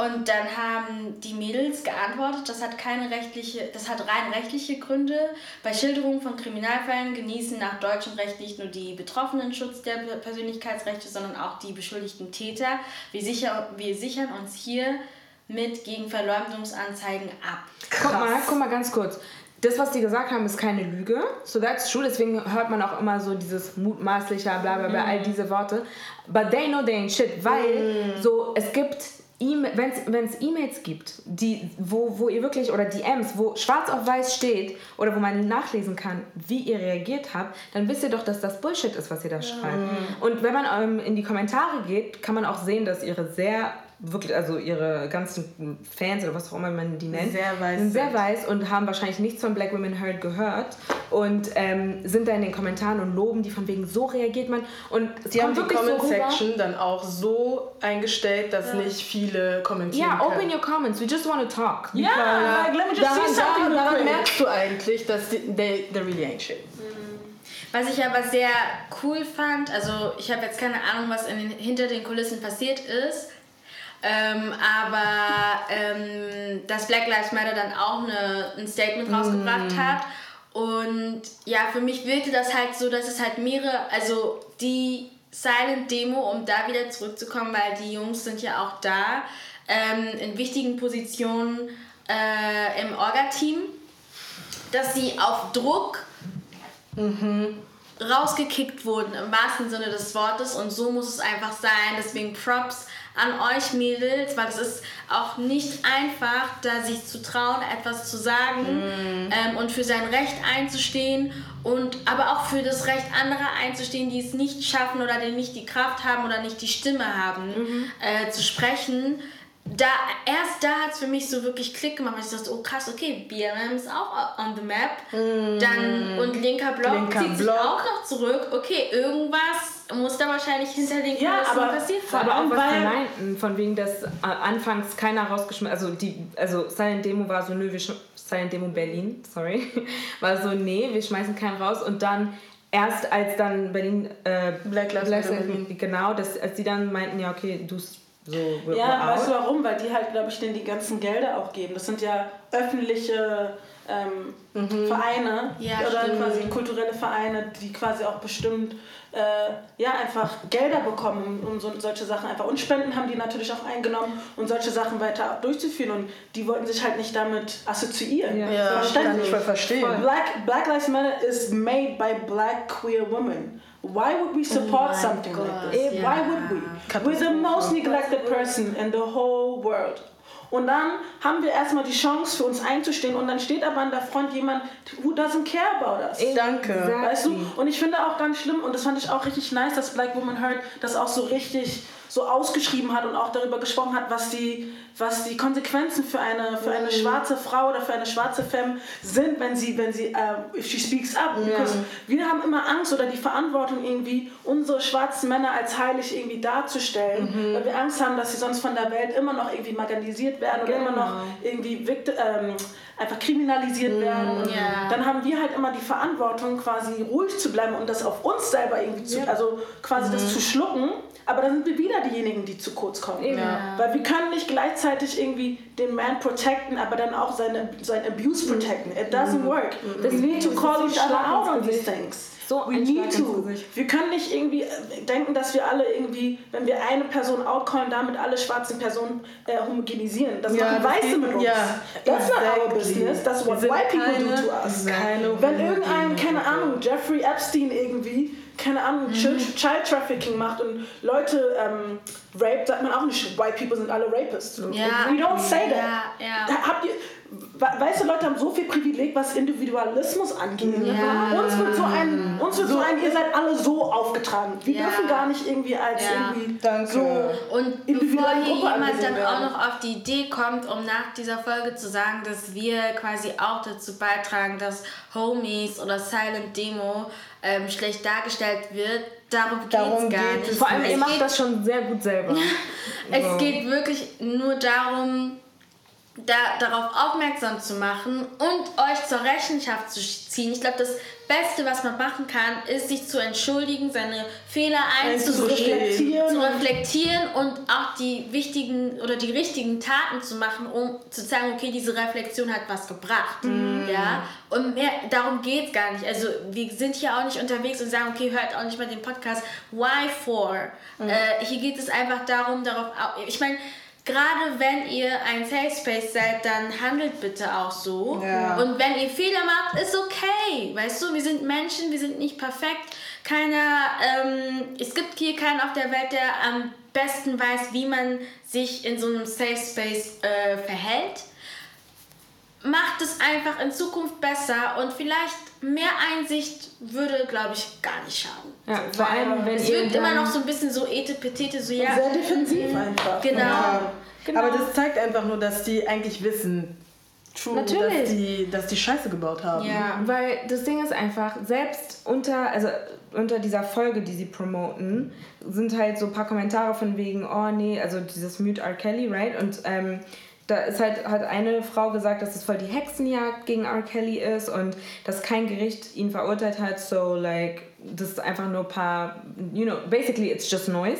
Und dann haben die Mädels geantwortet, das hat keine rechtliche, das hat rein rechtliche Gründe. Bei Schilderungen von Kriminalfällen genießen nach deutschem Recht nicht nur die Betroffenen Schutz der Persönlichkeitsrechte, sondern auch die beschuldigten Täter. Wir, sicher, wir sichern uns hier mit gegen Verleumdungsanzeigen ab. Guck mal, guck mal ganz kurz. Das, was die gesagt haben, ist keine Lüge. So that's true. Deswegen hört man auch immer so dieses mutmaßlicher, bla bla bla, all diese Worte. But they know they ain't shit, weil so es gibt wenn es E-Mails gibt, die, wo, wo ihr wirklich, oder DMs, wo schwarz auf weiß steht, oder wo man nachlesen kann, wie ihr reagiert habt, dann wisst ihr doch, dass das Bullshit ist, was ihr da schreibt. Und wenn man ähm, in die Kommentare geht, kann man auch sehen, dass ihre sehr wirklich, also ihre ganzen Fans oder was auch immer man die nennt, sehr weiß sind sehr weiß und haben wahrscheinlich nichts von Black Women Heard gehört und ähm, sind da in den Kommentaren und loben die von wegen, so reagiert man. Und sie haben die Comment-Section so dann auch so eingestellt, dass ja. nicht viele kommentieren Ja, yeah, open your comments, we just want to talk. Ja, yeah, like, let me just daran, see something daran, daran merkst du eigentlich, dass they, they really ain't shit. Was ich aber sehr cool fand, also ich habe jetzt keine Ahnung, was in den, hinter den Kulissen passiert ist, ähm, aber ähm, dass Black Lives Matter dann auch eine, ein Statement rausgebracht mm. hat. Und ja, für mich wirkte das halt so, dass es halt mehrere, also die Silent Demo, um da wieder zurückzukommen, weil die Jungs sind ja auch da, ähm, in wichtigen Positionen äh, im Orga-Team, dass sie auf Druck mhm. rausgekickt wurden, im wahrsten Sinne des Wortes. Und so muss es einfach sein. Deswegen Props an euch Mädels, weil es ist auch nicht einfach, da sich zu trauen, etwas zu sagen mm. ähm, und für sein Recht einzustehen und aber auch für das Recht anderer einzustehen, die es nicht schaffen oder die nicht die Kraft haben oder nicht die Stimme haben, mhm. äh, zu sprechen da, erst da hat es für mich so wirklich Klick gemacht, weil ich dachte, oh krass, okay, BLM ist auch on the map. Mm. Dann, und linker Block linker zieht Block. sich auch noch zurück. Okay, irgendwas muss da wahrscheinlich hinter den ja, aber, passiert sein. Aber auch was die meinten, von wegen, dass äh, anfangs keiner rausgeschmissen, also die, also Silent Demo war so, nö, wir Silent Demo Berlin, sorry, war so, nee, wir schmeißen keinen raus und dann erst als dann Berlin, äh, Black Lives Matter, genau, dass, als die dann meinten, ja, okay, du so ja, weißt du warum? Weil die halt, glaube ich, denen die ganzen Gelder auch geben. Das sind ja öffentliche ähm, mhm. Vereine ja, oder stimmt. quasi kulturelle Vereine, die quasi auch bestimmt äh, ja, einfach Gelder bekommen, um so, solche Sachen einfach. Und Spenden haben die natürlich auch eingenommen, um solche Sachen weiter durchzuführen. Und die wollten sich halt nicht damit assoziieren. Ja, ja Verständlich. kann ich verstehen. Black, Black Lives Matter is made by black queer women. Why would we oh support oh something God, like this? Yeah. Why would we? We're the most neglected person in the whole world. Und dann haben wir erstmal die Chance für uns einzustehen und dann steht aber an der Front jemand, who doesn't care about us. Danke. Weißt du? Und ich finde auch ganz schlimm und das fand ich auch richtig nice, dass Black Woman Heard das auch so richtig so ausgeschrieben hat und auch darüber gesprochen hat, was die, was die Konsequenzen für eine, für eine mhm. schwarze Frau oder für eine schwarze Femme sind, wenn sie, wenn sie, uh, if she speaks up. Because wir haben immer Angst oder die Verantwortung irgendwie, unsere schwarzen Männer als heilig irgendwie darzustellen, mhm. weil wir Angst haben, dass sie sonst von der Welt immer noch irgendwie marginalisiert werden oder genau. immer noch irgendwie ähm, einfach kriminalisiert mm, werden. Und yeah. dann haben wir halt immer die Verantwortung, quasi ruhig zu bleiben und das auf uns selber irgendwie zu, yeah. also quasi mm. das mhm. zu schlucken. Aber dann sind wir wieder diejenigen, die zu kurz kommen. Ja. Weil wir können nicht gleichzeitig irgendwie den Man protecten, aber dann auch seine, sein Abuse protecten. It doesn't work. Mm. We need to call each other out on these things so We need to. Wir können nicht irgendwie äh, denken, dass wir alle irgendwie, wenn wir eine Person outcallen, damit alle schwarzen Personen äh, homogenisieren. Das ja, machen Weiße mit uns. Ja, That's exactly. not our business. That's what white people keine, do to us. Wenn irgendein, keine Ahnung, Jeffrey Epstein irgendwie keine Ahnung, mhm. Child Trafficking macht und Leute ähm, raped, sagt man auch nicht, white people sind alle Rapists. Ja. We don't say that. Ja, ja. Habt ihr, weißt du, Leute haben so viel Privileg, was Individualismus angeht. Ja. Uns wird so ein, uns wird so, so ein, ihr seid alle so aufgetragen. Wir ja. dürfen gar nicht irgendwie als ja. irgendwie Danke. so Und bevor hier jemand dann auch noch auf die Idee kommt, um nach dieser Folge zu sagen, dass wir quasi auch dazu beitragen, dass Homies oder Silent Demo ähm, schlecht dargestellt wird, darum, darum geht's gar geht nicht. Vor allem, ihr macht das schon sehr gut selber. es so. geht wirklich nur darum, da, darauf aufmerksam zu machen und euch zur Rechenschaft zu ziehen. Ich glaube, das Beste, was man machen kann, ist, sich zu entschuldigen, seine Fehler einzusehen, zu reflektieren und auch die wichtigen oder die richtigen Taten zu machen, um zu sagen, okay, diese Reflexion hat was gebracht. Mhm. Ja? Und mehr, darum geht es gar nicht. Also wir sind hier auch nicht unterwegs und sagen, okay, hört auch nicht mal den Podcast. Why for? Mhm. Äh, hier geht es einfach darum, darauf, ich meine, gerade wenn ihr ein Safe Space seid, dann handelt bitte auch so. Ja. Und wenn ihr Fehler macht, ist okay. Weißt du, wir sind Menschen, wir sind nicht perfekt. Keiner, ähm, es gibt hier keinen auf der Welt, der am besten weiß, wie man sich in so einem Safe Space äh, verhält. Macht es einfach in Zukunft besser und vielleicht mehr Einsicht würde, glaube ich, gar nicht schaden. Ja, vor allem, wenn Es ihr wirkt immer noch so ein bisschen so etepetete, so ja. Sehr defensiv einfach. Genau. Ja. Genau. Aber das zeigt einfach nur, dass die eigentlich wissen, True. Natürlich. dass die, dass die Scheiße gebaut haben. Ja. Weil das Ding ist einfach, selbst unter, also unter dieser Folge, die sie promoten, sind halt so ein paar Kommentare von wegen, oh nee, also dieses Mute R. Kelly, right? Und ähm, da ist halt, hat eine Frau gesagt, dass es voll die Hexenjagd gegen R. Kelly ist und dass kein Gericht ihn verurteilt hat, so like, das ist einfach nur ein paar, you know, basically it's just noise.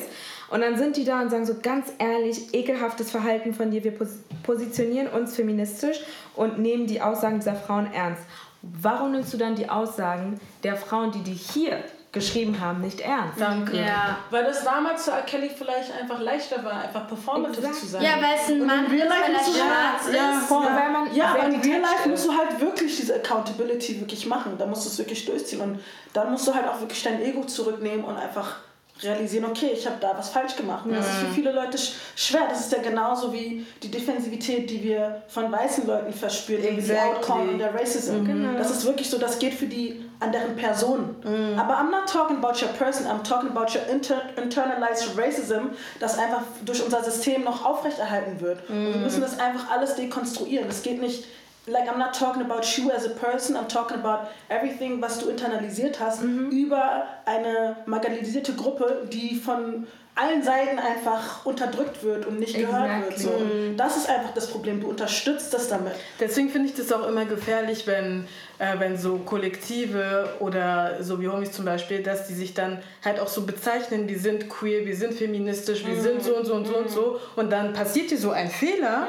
Und dann sind die da und sagen so ganz ehrlich, ekelhaftes Verhalten von dir, wir pos positionieren uns feministisch und nehmen die Aussagen dieser Frauen ernst. Warum nimmst du dann die Aussagen der Frauen, die die hier geschrieben haben, nicht ernst? Danke. Ja. Weil das damals für R. Kelly vielleicht einfach leichter war, einfach performative Exakt. zu sein. Ja, weil es ein Mann in ist, real life weil er du schwarz halt, ja, ist. voll. Ja, weil man ja, aber in real life musst ist. du halt wirklich diese Accountability wirklich machen. Da musst du es wirklich durchziehen und dann musst du halt auch wirklich dein Ego zurücknehmen und einfach realisieren, okay, ich habe da was falsch gemacht. Und das ist für viele Leute sch schwer. Das ist ja genauso wie die Defensivität, die wir von weißen Leuten verspüren, irgendwie die Exactly. Outcome und der Racism. Das ist wirklich so, das geht für die anderen Personen. Aber I'm not talking about your person, I'm talking about your inter internalized racism, das einfach durch unser System noch aufrechterhalten wird. Und wir müssen das einfach alles dekonstruieren. Es geht nicht, like I'm not talking about you as a person, I'm talking about everything, was du internalisiert hast, über eine marginalisierte Gruppe, die von allen Seiten einfach unterdrückt wird und nicht gehört wird. Exactly. So. Das ist einfach das Problem. Du unterstützt das damit. Deswegen finde ich das auch immer gefährlich, wenn, äh, wenn so Kollektive oder so wie Homies zum Beispiel, dass die sich dann halt auch so bezeichnen, wir sind queer, wir sind feministisch, wir sind so und so und so und so und dann passiert dir so ein Fehler.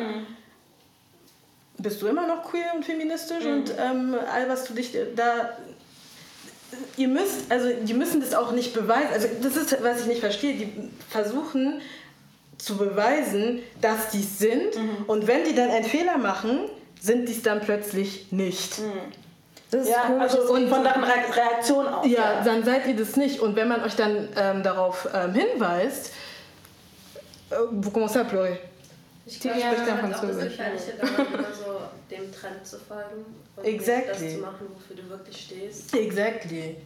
Bist du immer noch queer und feministisch und ähm, all was du dich da ihr müsst, also die müssen das auch nicht beweisen. Also das ist, was ich nicht verstehe. Die versuchen zu beweisen, dass die es sind. Und wenn die dann einen Fehler machen, sind die es dann plötzlich nicht. Das ist Ja, komisch. also und von deren Re Reaktion auch. Ja, dann seid ihr das nicht. Und wenn man euch dann ähm, darauf ähm, hinweist, äh, vous commencez à pleurer. Ich Die glaube, spricht das dann ist halt auch das Französisch. Daran, immer so dem Trend zu folgen und Exactly. das zu machen, wofür du wirklich stehst. Exactly.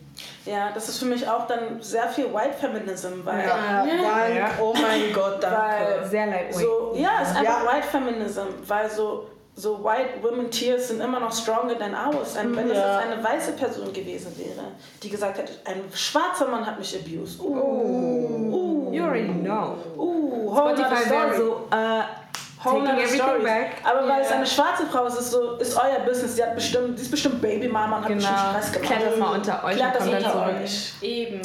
Ja, das ist für mich auch dann sehr viel White Feminism, weil, Ja, Dank, Ja. oh mein Gott, danke. weil Sehr lightweight. so, ja, es ist einfach Ja. White Feminism, weil so, so White Women Tears sind immer noch stronger than ours. Und wenn Ja. das jetzt eine weiße Person gewesen wäre, die gesagt hätte, ein schwarzer Mann hat mich abused. Uh, uh, You already know. uh, other Spotify wäre so, äh, Whole taking everything stories. back. Aber weil es Ja. eine schwarze Frau ist, ist so, ist euer Business. Sie hat bestimmt, sie ist bestimmt Babymama und hat Genau. bestimmt Stress gemacht. Klärt das mal unter euch Klärt und das unter zurück. euch. Eben.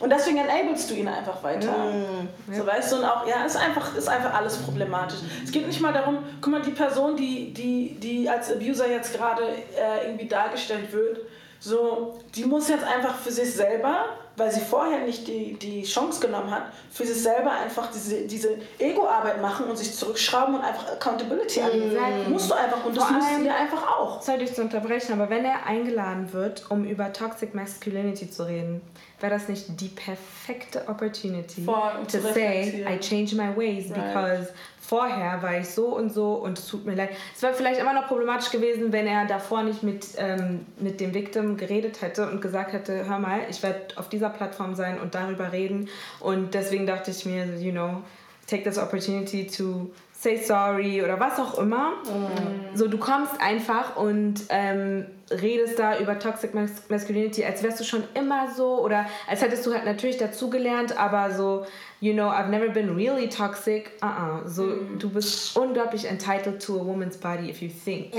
Und deswegen enablest du ihn einfach weiter. Mm, So weißt du, und auch, ja, ist einfach, ist einfach alles problematisch. Es geht nicht mal darum, guck mal, die Person, die, die, die als Abuser jetzt gerade äh, irgendwie dargestellt wird, so, die muss jetzt einfach für sich selber, weil sie vorher nicht die, die Chance genommen hat, für sich selber einfach diese, diese Ego-Arbeit machen und sich zurückschrauben und einfach Accountability annehmen. Exactly. Musst du einfach und das allem- ihr einfach auch. Sorry, dich zu unterbrechen, aber wenn er eingeladen wird, um über Toxic Masculinity zu reden, wäre das nicht die perfekte Opportunity Voll, um to zu say. I changed my ways Right. because vorher war ich so und so und es tut mir leid. Es wäre vielleicht immer noch problematisch gewesen, wenn er davor nicht mit, ähm, mit dem Victim geredet hätte und gesagt hätte, hör mal, ich werde auf dieser Plattform sein und darüber reden und deswegen dachte ich mir, you know, take this opportunity to say sorry oder was auch immer. So, du kommst einfach und ähm, redest da über Toxic Mas Masculinity, als wärst du schon immer so oder als hättest du halt natürlich dazugelernt, aber so, you know, I've never been really toxic. Uh -uh. So, du bist unglaublich entitled to a woman's body if you think,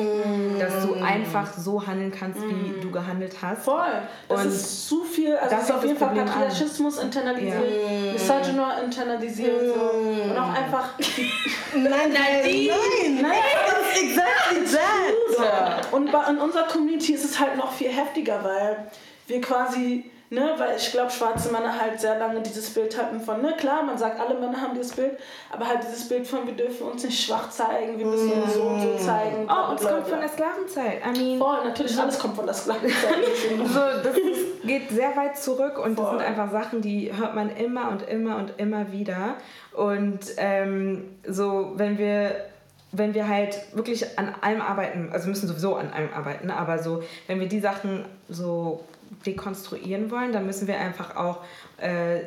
dass du einfach so handeln kannst, wie du gehandelt hast. Voll. Das Und ist zu viel, also das ist auf jeden Fall. Patriarchismus internalisiert, Misogyny internalisiert so. und auch einfach Nein, nein, nein, nein, das ist exactly that. So. Und bei, in unserer Community ist es halt noch viel heftiger, weil wir quasi Ne, weil ich glaube, schwarze Männer halt sehr lange dieses Bild hatten von, ne, klar, man sagt, alle Männer haben dieses Bild, aber halt dieses Bild von, wir dürfen uns nicht schwach zeigen, wir müssen uns so und so zeigen. Oh, und es kommt von der Sklavenzeit. I mean, Voll, natürlich, alles kommt von der Sklavenzeit. so, das ist, geht sehr weit zurück und das sind einfach Sachen, die hört man immer und immer und immer wieder. Und ähm, so, wenn wir wenn wir halt wirklich an allem arbeiten, also müssen sowieso an allem arbeiten, aber so, wenn wir die Sachen so dekonstruieren wollen, dann müssen wir einfach auch äh,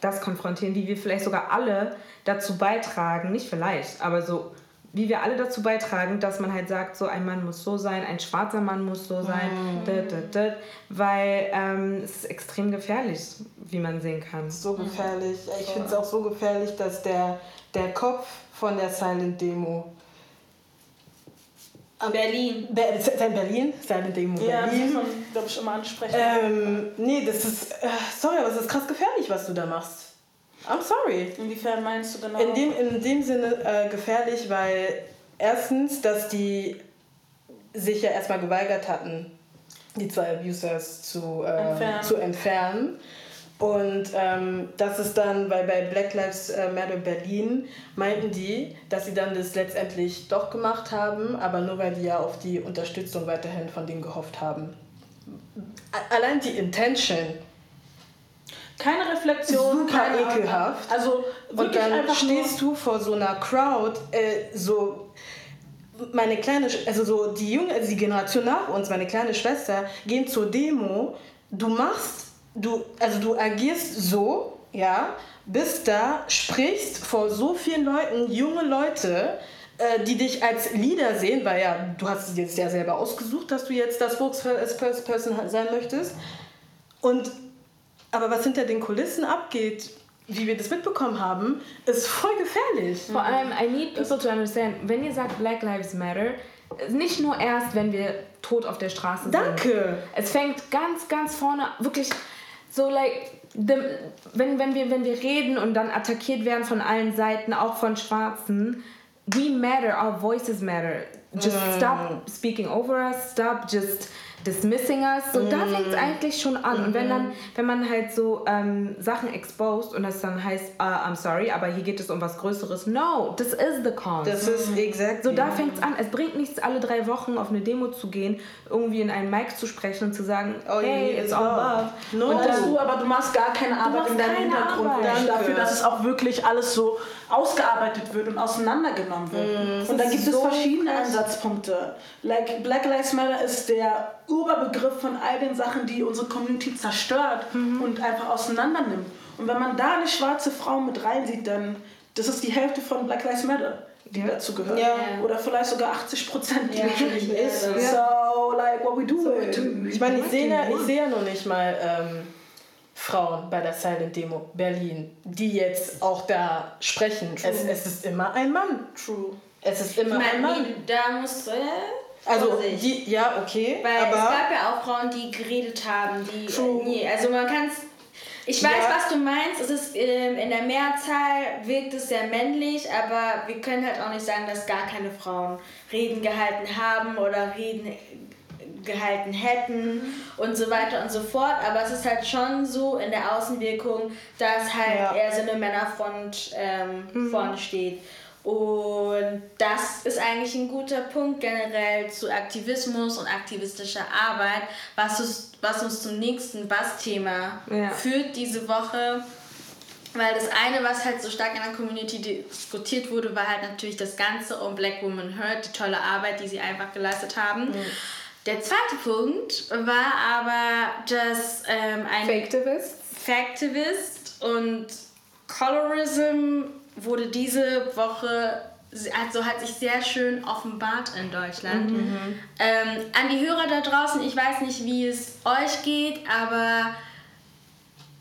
das konfrontieren, wie wir vielleicht sogar alle dazu beitragen, nicht vielleicht, aber so, wie wir alle dazu beitragen, dass man halt sagt, so ein Mann muss so sein, ein schwarzer Mann muss so sein, mm. dit, dit, dit, weil ähm, es ist extrem gefährlich, wie man sehen kann. So gefährlich. Ich finde es auch so gefährlich, dass der, der Kopf von der Silent Demo Berlin. Be in Berlin, Silent Demo ja, Berlin. Ja, muss man, glaube ich, immer ansprechen. Ähm, nee, das ist, äh, sorry, aber es ist krass gefährlich, was du da machst. I'm sorry. Inwiefern meinst du genau? In dem, in dem Sinne äh, gefährlich, weil erstens, dass die sich ja erstmal geweigert hatten, die zwei Abusers zu, äh, entfernen. zu entfernen. Und ähm, das ist dann, weil bei Black Lives äh, Matter Berlin meinten die, dass sie dann das letztendlich doch gemacht haben, aber nur weil die ja auf die Unterstützung weiterhin von denen gehofft haben. Allein die Intention. Keine Reflexion. Super keine ekelhaft. Also und dann stehst du vor so einer Crowd, äh, so meine kleine, also so die junge, also die Generation nach uns, meine kleine Schwester, gehen zur Demo. Du machst du, also du agierst so, ja, bist da, sprichst vor so vielen Leuten, junge Leute, äh, die dich als Leader sehen, weil ja, du hast es jetzt ja selber ausgesucht, dass du jetzt das Spokesperson sein möchtest. Und aber was hinter den Kulissen abgeht, wie wir das mitbekommen haben, ist voll gefährlich. Vor allem, I need people to understand, wenn ihr sagt Black Lives Matter, nicht nur erst, wenn wir tot auf der Straße sind. Danke. Es fängt ganz, ganz vorne, wirklich so like the, wenn, wenn, wir, wenn wir reden und dann attackiert werden von allen Seiten, auch von Schwarzen, we matter, our voices matter. Just mm. stop speaking over us, stop just dismissing us. So, mm. da fängt es eigentlich schon an. Mm. Und wenn dann, wenn man halt so ähm, Sachen exposed und das dann heißt, uh, I'm sorry, aber hier geht es um was Größeres. No, this is the cause. Das ist exakt. So, da fängt es an. Es bringt nichts, alle drei Wochen auf eine Demo zu gehen, irgendwie in einen Mic zu sprechen und zu sagen, oh, hey, it's all love. No, und dann, du, aber du machst gar keine Arbeit in deinem Hintergrund Arbeit. dafür, dass es auch wirklich alles so ausgearbeitet wird und auseinandergenommen wird. Mm, und da gibt es verschiedene krass. Ansatzpunkte. Like Black Lives Matter ist der Oberbegriff von all den Sachen, die unsere Community zerstört mhm. und einfach auseinander nimmt. Und wenn man da eine schwarze Frau mit reinsieht, dann das ist die Hälfte von Black Lives Matter, die dazu gehört. Ja. Oder vielleicht sogar 80 Prozent, die ja, natürlich ist. So, like, what we do. So, ich meine, ich sehe ja, seh ja noch nicht mal ähm, Frauen bei der Silent Demo Berlin, die jetzt auch da sprechen. Es, es ist immer ein Mann. True. Es ist immer ich mein, ein Mann. Da musst du also die, ja, okay. Weil aber es gab ja auch Frauen, die geredet haben, die. True. Nee, also man kann es. Ich weiß, ja. was du meinst. Es ist ähm, in der Mehrzahl wirkt es sehr männlich, aber wir können halt auch nicht sagen, dass gar keine Frauen Reden gehalten haben oder Reden gehalten hätten und so weiter und so fort. Aber es ist halt schon so in der Außenwirkung, dass halt ja. eher so eine Männerfront ähm, mhm. vorne steht. Und das ist eigentlich ein guter Punkt generell zu Aktivismus und aktivistischer Arbeit, was uns, was uns zum nächsten Bass-Thema ja. führt diese Woche. Weil das eine, was halt so stark in der Community diskutiert wurde, war halt natürlich das Ganze um Black Woman Hurt, die tolle Arbeit, die sie einfach geleistet haben. Mhm. Der zweite Punkt war aber, dass ähm, ein Factivist. Factivist und Colorism wurde diese Woche, also hat sich sehr schön offenbart in Deutschland. Mhm. Ähm, an die Hörer da draußen, ich weiß nicht, wie es euch geht, aber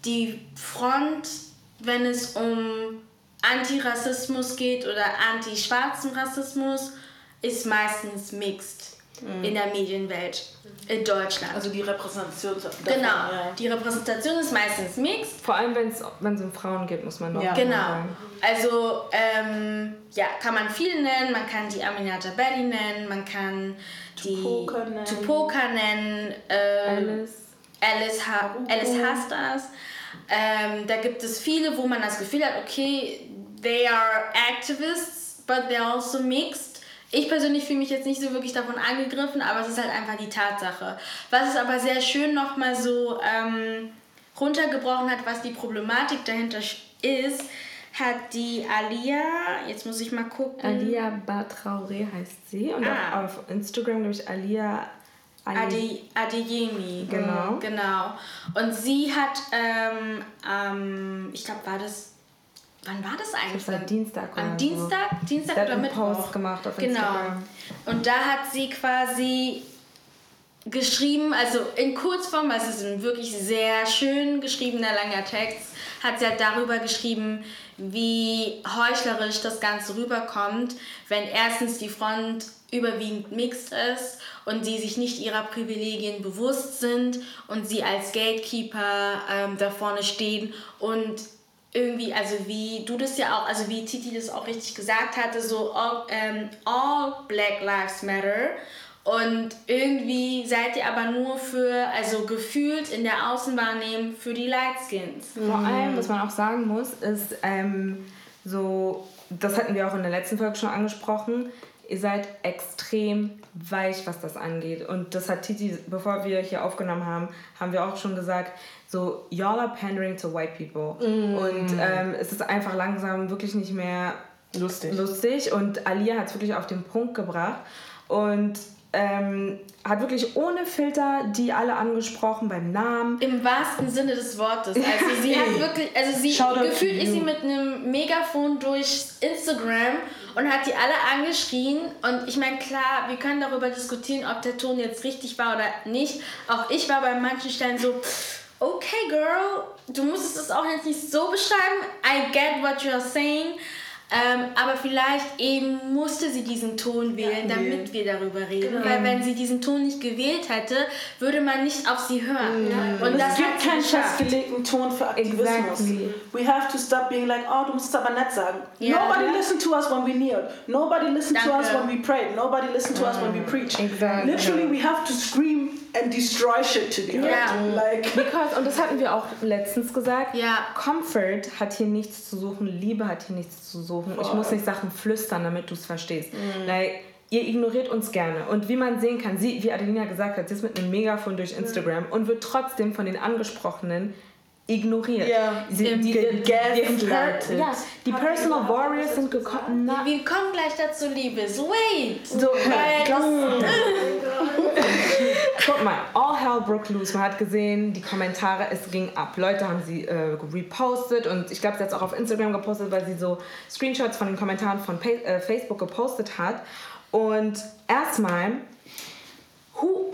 die Front, wenn es um Antirassismus geht oder anti-schwarzen Rassismus, ist meistens mixed mhm. in der Medienwelt in Deutschland. Also die Repräsentation. Davon, genau, ja. die Repräsentation ist meistens mixed. Vor allem, wenn es um Frauen geht, muss man noch ja. Genau. Sagen. Also, ähm, ja, kann man viel nennen. Man kann die Aminata Belli nennen, man kann die Tupoka nennen, Tupoka nennen äh, Alice. Alice, ha Alice hasst das. Ähm, da gibt es viele, wo man das Gefühl hat, okay, they are activists, but they're also mixed. Ich persönlich fühle mich jetzt nicht so wirklich davon angegriffen, aber es ist halt einfach die Tatsache. Was es aber sehr schön nochmal so ähm, runtergebrochen hat, was die Problematik dahinter ist, hat die Alia, jetzt muss ich mal gucken. Alia Batraure heißt sie und ah. auf Instagram glaube ich Alia Adi, Adeyemi. Genau. Genau. Und sie hat, ähm, ähm, ich glaube, war das, wann war das eigentlich? Das war Dienstag. Am Dienstag, so. Dienstag oder Mittwoch. Post gemacht auf genau. Instagram. Genau. Und da hat sie quasi geschrieben, also in Kurzform, weil es ist ein wirklich sehr schön geschriebener langer Text, hat sie halt darüber geschrieben, wie heuchlerisch das Ganze rüberkommt, wenn erstens die Front überwiegend mixed ist und sie sich nicht ihrer Privilegien bewusst sind und sie als Gatekeeper ähm, da vorne stehen und irgendwie, also wie du das ja auch, also wie Titi das auch richtig gesagt hatte, so all, ähm, all Black Lives Matter und irgendwie seid ihr aber nur für, also gefühlt in der Außenwahrnehmung für die Lightskins. Vor allem, was man auch sagen muss, ist ähm, so, das hatten wir auch in der letzten Folge schon angesprochen, ihr seid extrem weich, was das angeht. Und das hat Titi, bevor wir hier aufgenommen haben, haben wir auch schon gesagt, so, y'all are pandering to white people. Mm. Und ähm, es ist einfach langsam wirklich nicht mehr lustig. lustig. Und Alia hat es wirklich auf den Punkt gebracht. Und ähm, hat wirklich ohne Filter die alle angesprochen beim Namen. Im wahrsten Sinne des Wortes. Also sie hat wirklich, also sie gefühlt ist sie mit einem Megafon durch Instagram und hat die alle angeschrien. Und ich meine, klar, wir können darüber diskutieren, ob der Ton jetzt richtig war oder nicht. Auch ich war bei manchen Stellen so, okay, girl, du musstest es auch jetzt nicht so beschreiben. I get what you're saying. Ähm, aber vielleicht eben musste sie diesen Ton wählen, ja, damit wir darüber reden. Genau. Weil wenn sie diesen Ton nicht gewählt hätte, würde man nicht auf sie hören. Mhm. Und, das es gibt keinen festgelegten Ton für Aktivismus. Exactly. We have to stop being like, oh, du musst es aber nett sagen. Yeah. Nobody yeah. listened to us when we kneeled. Nobody listened Danke. to us when we prayed. Nobody listened to mm. us when we preached. Exactly. Literally, we have to scream and destroy shit to the earth. Yeah. Like. Because, und das hatten wir auch letztens gesagt, yeah. Comfort hat hier nichts zu suchen, Liebe hat hier nichts zu suchen. Voll. Ich muss nicht Sachen flüstern, damit du es verstehst. Mm. Like, ihr ignoriert uns gerne. Und wie man sehen kann, sie, wie Adelina gesagt hat, sie ist mit einem Megafon durch Instagram mm. und wird trotzdem von den Angesprochenen ignoriert. Ja, sie, die, die, die, die, ja, die Personal Warriors sind gekommen. Wir kommen gleich dazu, Liebes. Wait! So, Guck mal, all hell broke loose. Man hat gesehen, die Kommentare, es ging ab. Leute haben sie äh, repostet und ich glaube, sie hat es auch auf Instagram gepostet, weil sie so Screenshots von den Kommentaren von pa äh, Facebook gepostet hat. Und erstmal,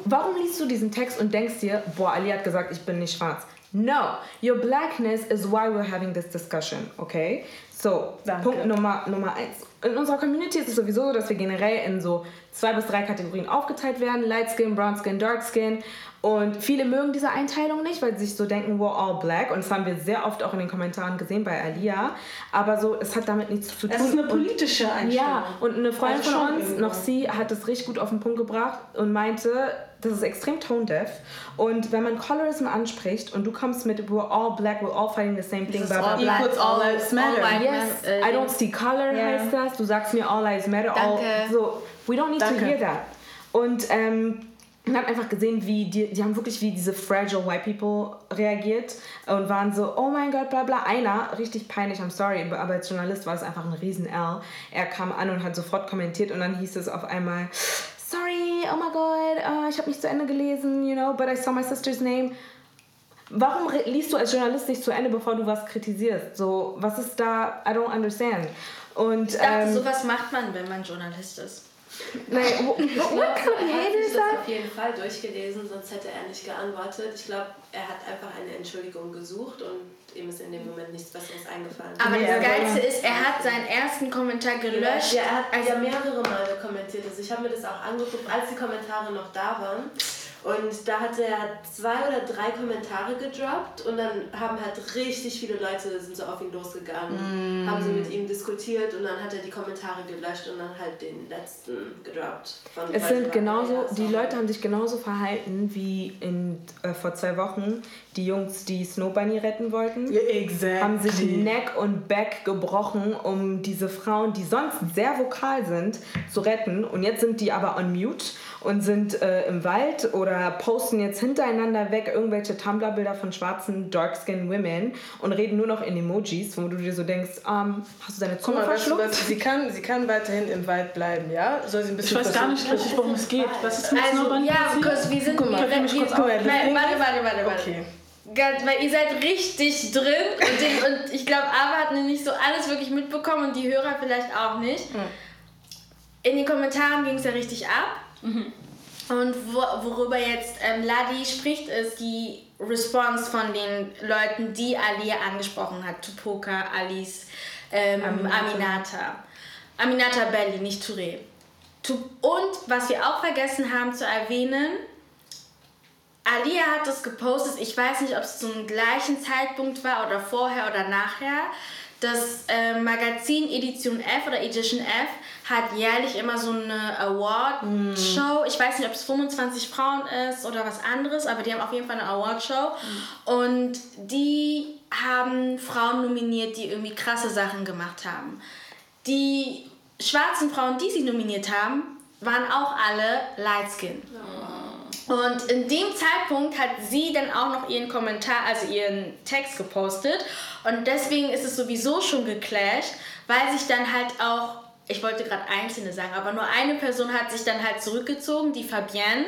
warum liest du diesen Text und denkst dir, boah, Ali hat gesagt, ich bin nicht schwarz? No, your blackness is why we're having this discussion, okay? So, Danke. Punkt Nummer, Nummer eins. In unserer Community ist es sowieso so, dass wir generell in so zwei bis drei Kategorien aufgeteilt werden: Light Skin, Brown Skin, Dark Skin. Und viele mögen diese Einteilung nicht, weil sie sich so denken, we're all black. Und das haben wir sehr oft auch in den Kommentaren gesehen bei Alia. Aber so, es hat damit nichts zu tun. Es ist eine politische Einstellung. Ja, und eine Freundin also von uns, irgendwo. noch sie, hat es richtig gut auf den Punkt gebracht und meinte, das ist extrem tone deaf. Und wenn man Colorism anspricht und du kommst mit we're all black, we're all fighting the same thing, blah blah blah. Equals all lives matter. All yes, uh, I don't see color yeah. heißt das. Du sagst mir all lives matter. All, so, we don't need Danke. to hear that. Und ähm, man hat einfach gesehen, wie die, die haben wirklich wie diese fragile white people reagiert und waren so, oh mein Gott, bla bla. Einer, richtig peinlich, I'm sorry, aber als Journalist war es einfach ein riesen L. Er kam an und hat sofort kommentiert und dann hieß es auf einmal, sorry, oh my God, uh, ich habe nicht zu Ende gelesen, you know, but I saw my sister's name. Warum liest du als Journalist nicht zu Ende, bevor du was kritisierst? So, was ist da? I don't understand. Und, ich dachte, ähm, sowas macht man, wenn man Journalist ist. Like, what, kind of behavior is that? auf jeden Fall durchgelesen, sonst hätte er nicht geantwortet. Ich glaube, er hat einfach eine Entschuldigung gesucht und ihm ist in dem Moment nichts Besseres eingefallen. Aber ja, das Geilste ist, er hat seinen ersten Kommentar gelöscht. Ja, er hat also ja mehrere Male kommentiert. Also ich habe mir das auch angeguckt, als die Kommentare noch da waren. Und da hat er zwei oder drei Kommentare gedroppt und dann haben halt richtig viele Leute sind so auf ihn losgegangen, mm. haben so mit ihm diskutiert und dann hat er die Kommentare gelöscht und dann halt den letzten gedroppt. es sind genauso, die Leute haben sich genauso verhalten wie in, äh, vor zwei Wochen die Jungs, die Snow Bunny retten wollten. Yeah, exactly. Haben sich Neck und Back gebrochen, um diese Frauen, die sonst sehr vokal sind, zu retten. Und jetzt sind die aber on mute und sind äh, im Wald oder posten jetzt hintereinander weg irgendwelche Tumblr-Bilder von schwarzen Dark-Skinned Women und reden nur noch in Emojis, wo du dir so denkst, ähm, hast du deine Zunge Guck mal, verschluckt? Weißt du, sie, kann, sie kann weiterhin im Wald bleiben, ja? Soll sie ein bisschen ich weiß gar nicht richtig, worum es geht. Was ist mit also, Snowbunny Ja, because wir sind... Guck mal, wir, wir, warte, warte, warte, warte. Okay. Ganz, weil ihr seid richtig drin und, den, und ich glaube, Ava hat nicht so alles wirklich mitbekommen und die Hörer vielleicht auch nicht. In den Kommentaren ging es ja richtig ab. Und wo, worüber jetzt ähm, Ladi spricht, ist die Response von den Leuten, die Alia angesprochen hat. Tupoka, Alice, ähm, Aminata. Aminata Belli, nicht Touré. Und was wir auch vergessen haben zu erwähnen, Alia hat das gepostet, ich weiß nicht, ob es zum gleichen Zeitpunkt war oder vorher oder nachher. Das äh, Magazin Edition F oder Edition F hat jährlich immer so eine Award-Show. Ich weiß nicht, ob es 25 Frauen ist oder was anderes, aber die haben auf jeden Fall eine Award-Show. Und die haben Frauen nominiert, die irgendwie krasse Sachen gemacht haben. Die schwarzen Frauen, die sie nominiert haben, waren auch alle light skin. Und in dem Zeitpunkt hat sie dann auch noch ihren Kommentar, also ihren Text gepostet. Und deswegen ist es sowieso schon geclasht, weil sich dann halt auch, ich wollte gerade einzelne sagen, aber nur eine Person hat sich dann halt zurückgezogen, die Fabienne.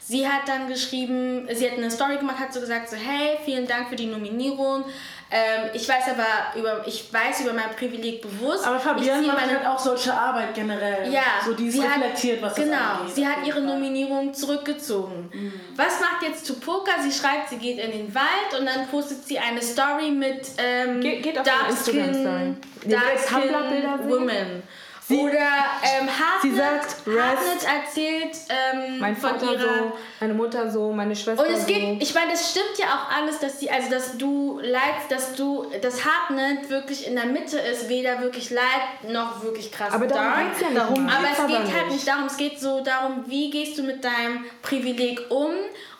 Sie hat dann geschrieben, sie hat eine Story gemacht, hat so gesagt, so hey, vielen Dank für die Nominierung. Ähm, ich weiß aber über, ich weiß über mein Privileg bewusst. Aber ziehe macht meine- halt auch solche Arbeit generell. ja, So die sie reflektiert, was genau, das angeht. sie hat ihre Fall. Nominierung zurückgezogen. Was macht jetzt Tupoka? Sie schreibt, sie geht in den Wald und dann postet sie eine Story mit ähm, Ge- geht auf Dark werdet Tumblr-Bilder Skin sehen. Women. Oder ähm, Hartnett, sie sagt, Hartnett erzählt ähm, Mein von Vater ihrer so, meine Mutter so, meine Schwester und es so. geht, ich meine, das stimmt ja auch alles, dass die, also dass du leidst, dass du, das Hartnett wirklich in der Mitte ist, weder wirklich leid noch wirklich krass Aber darum dark. geht's ja nicht Darum. Aber es geht halt nicht. nicht darum, es geht so darum, wie gehst du mit deinem Privileg um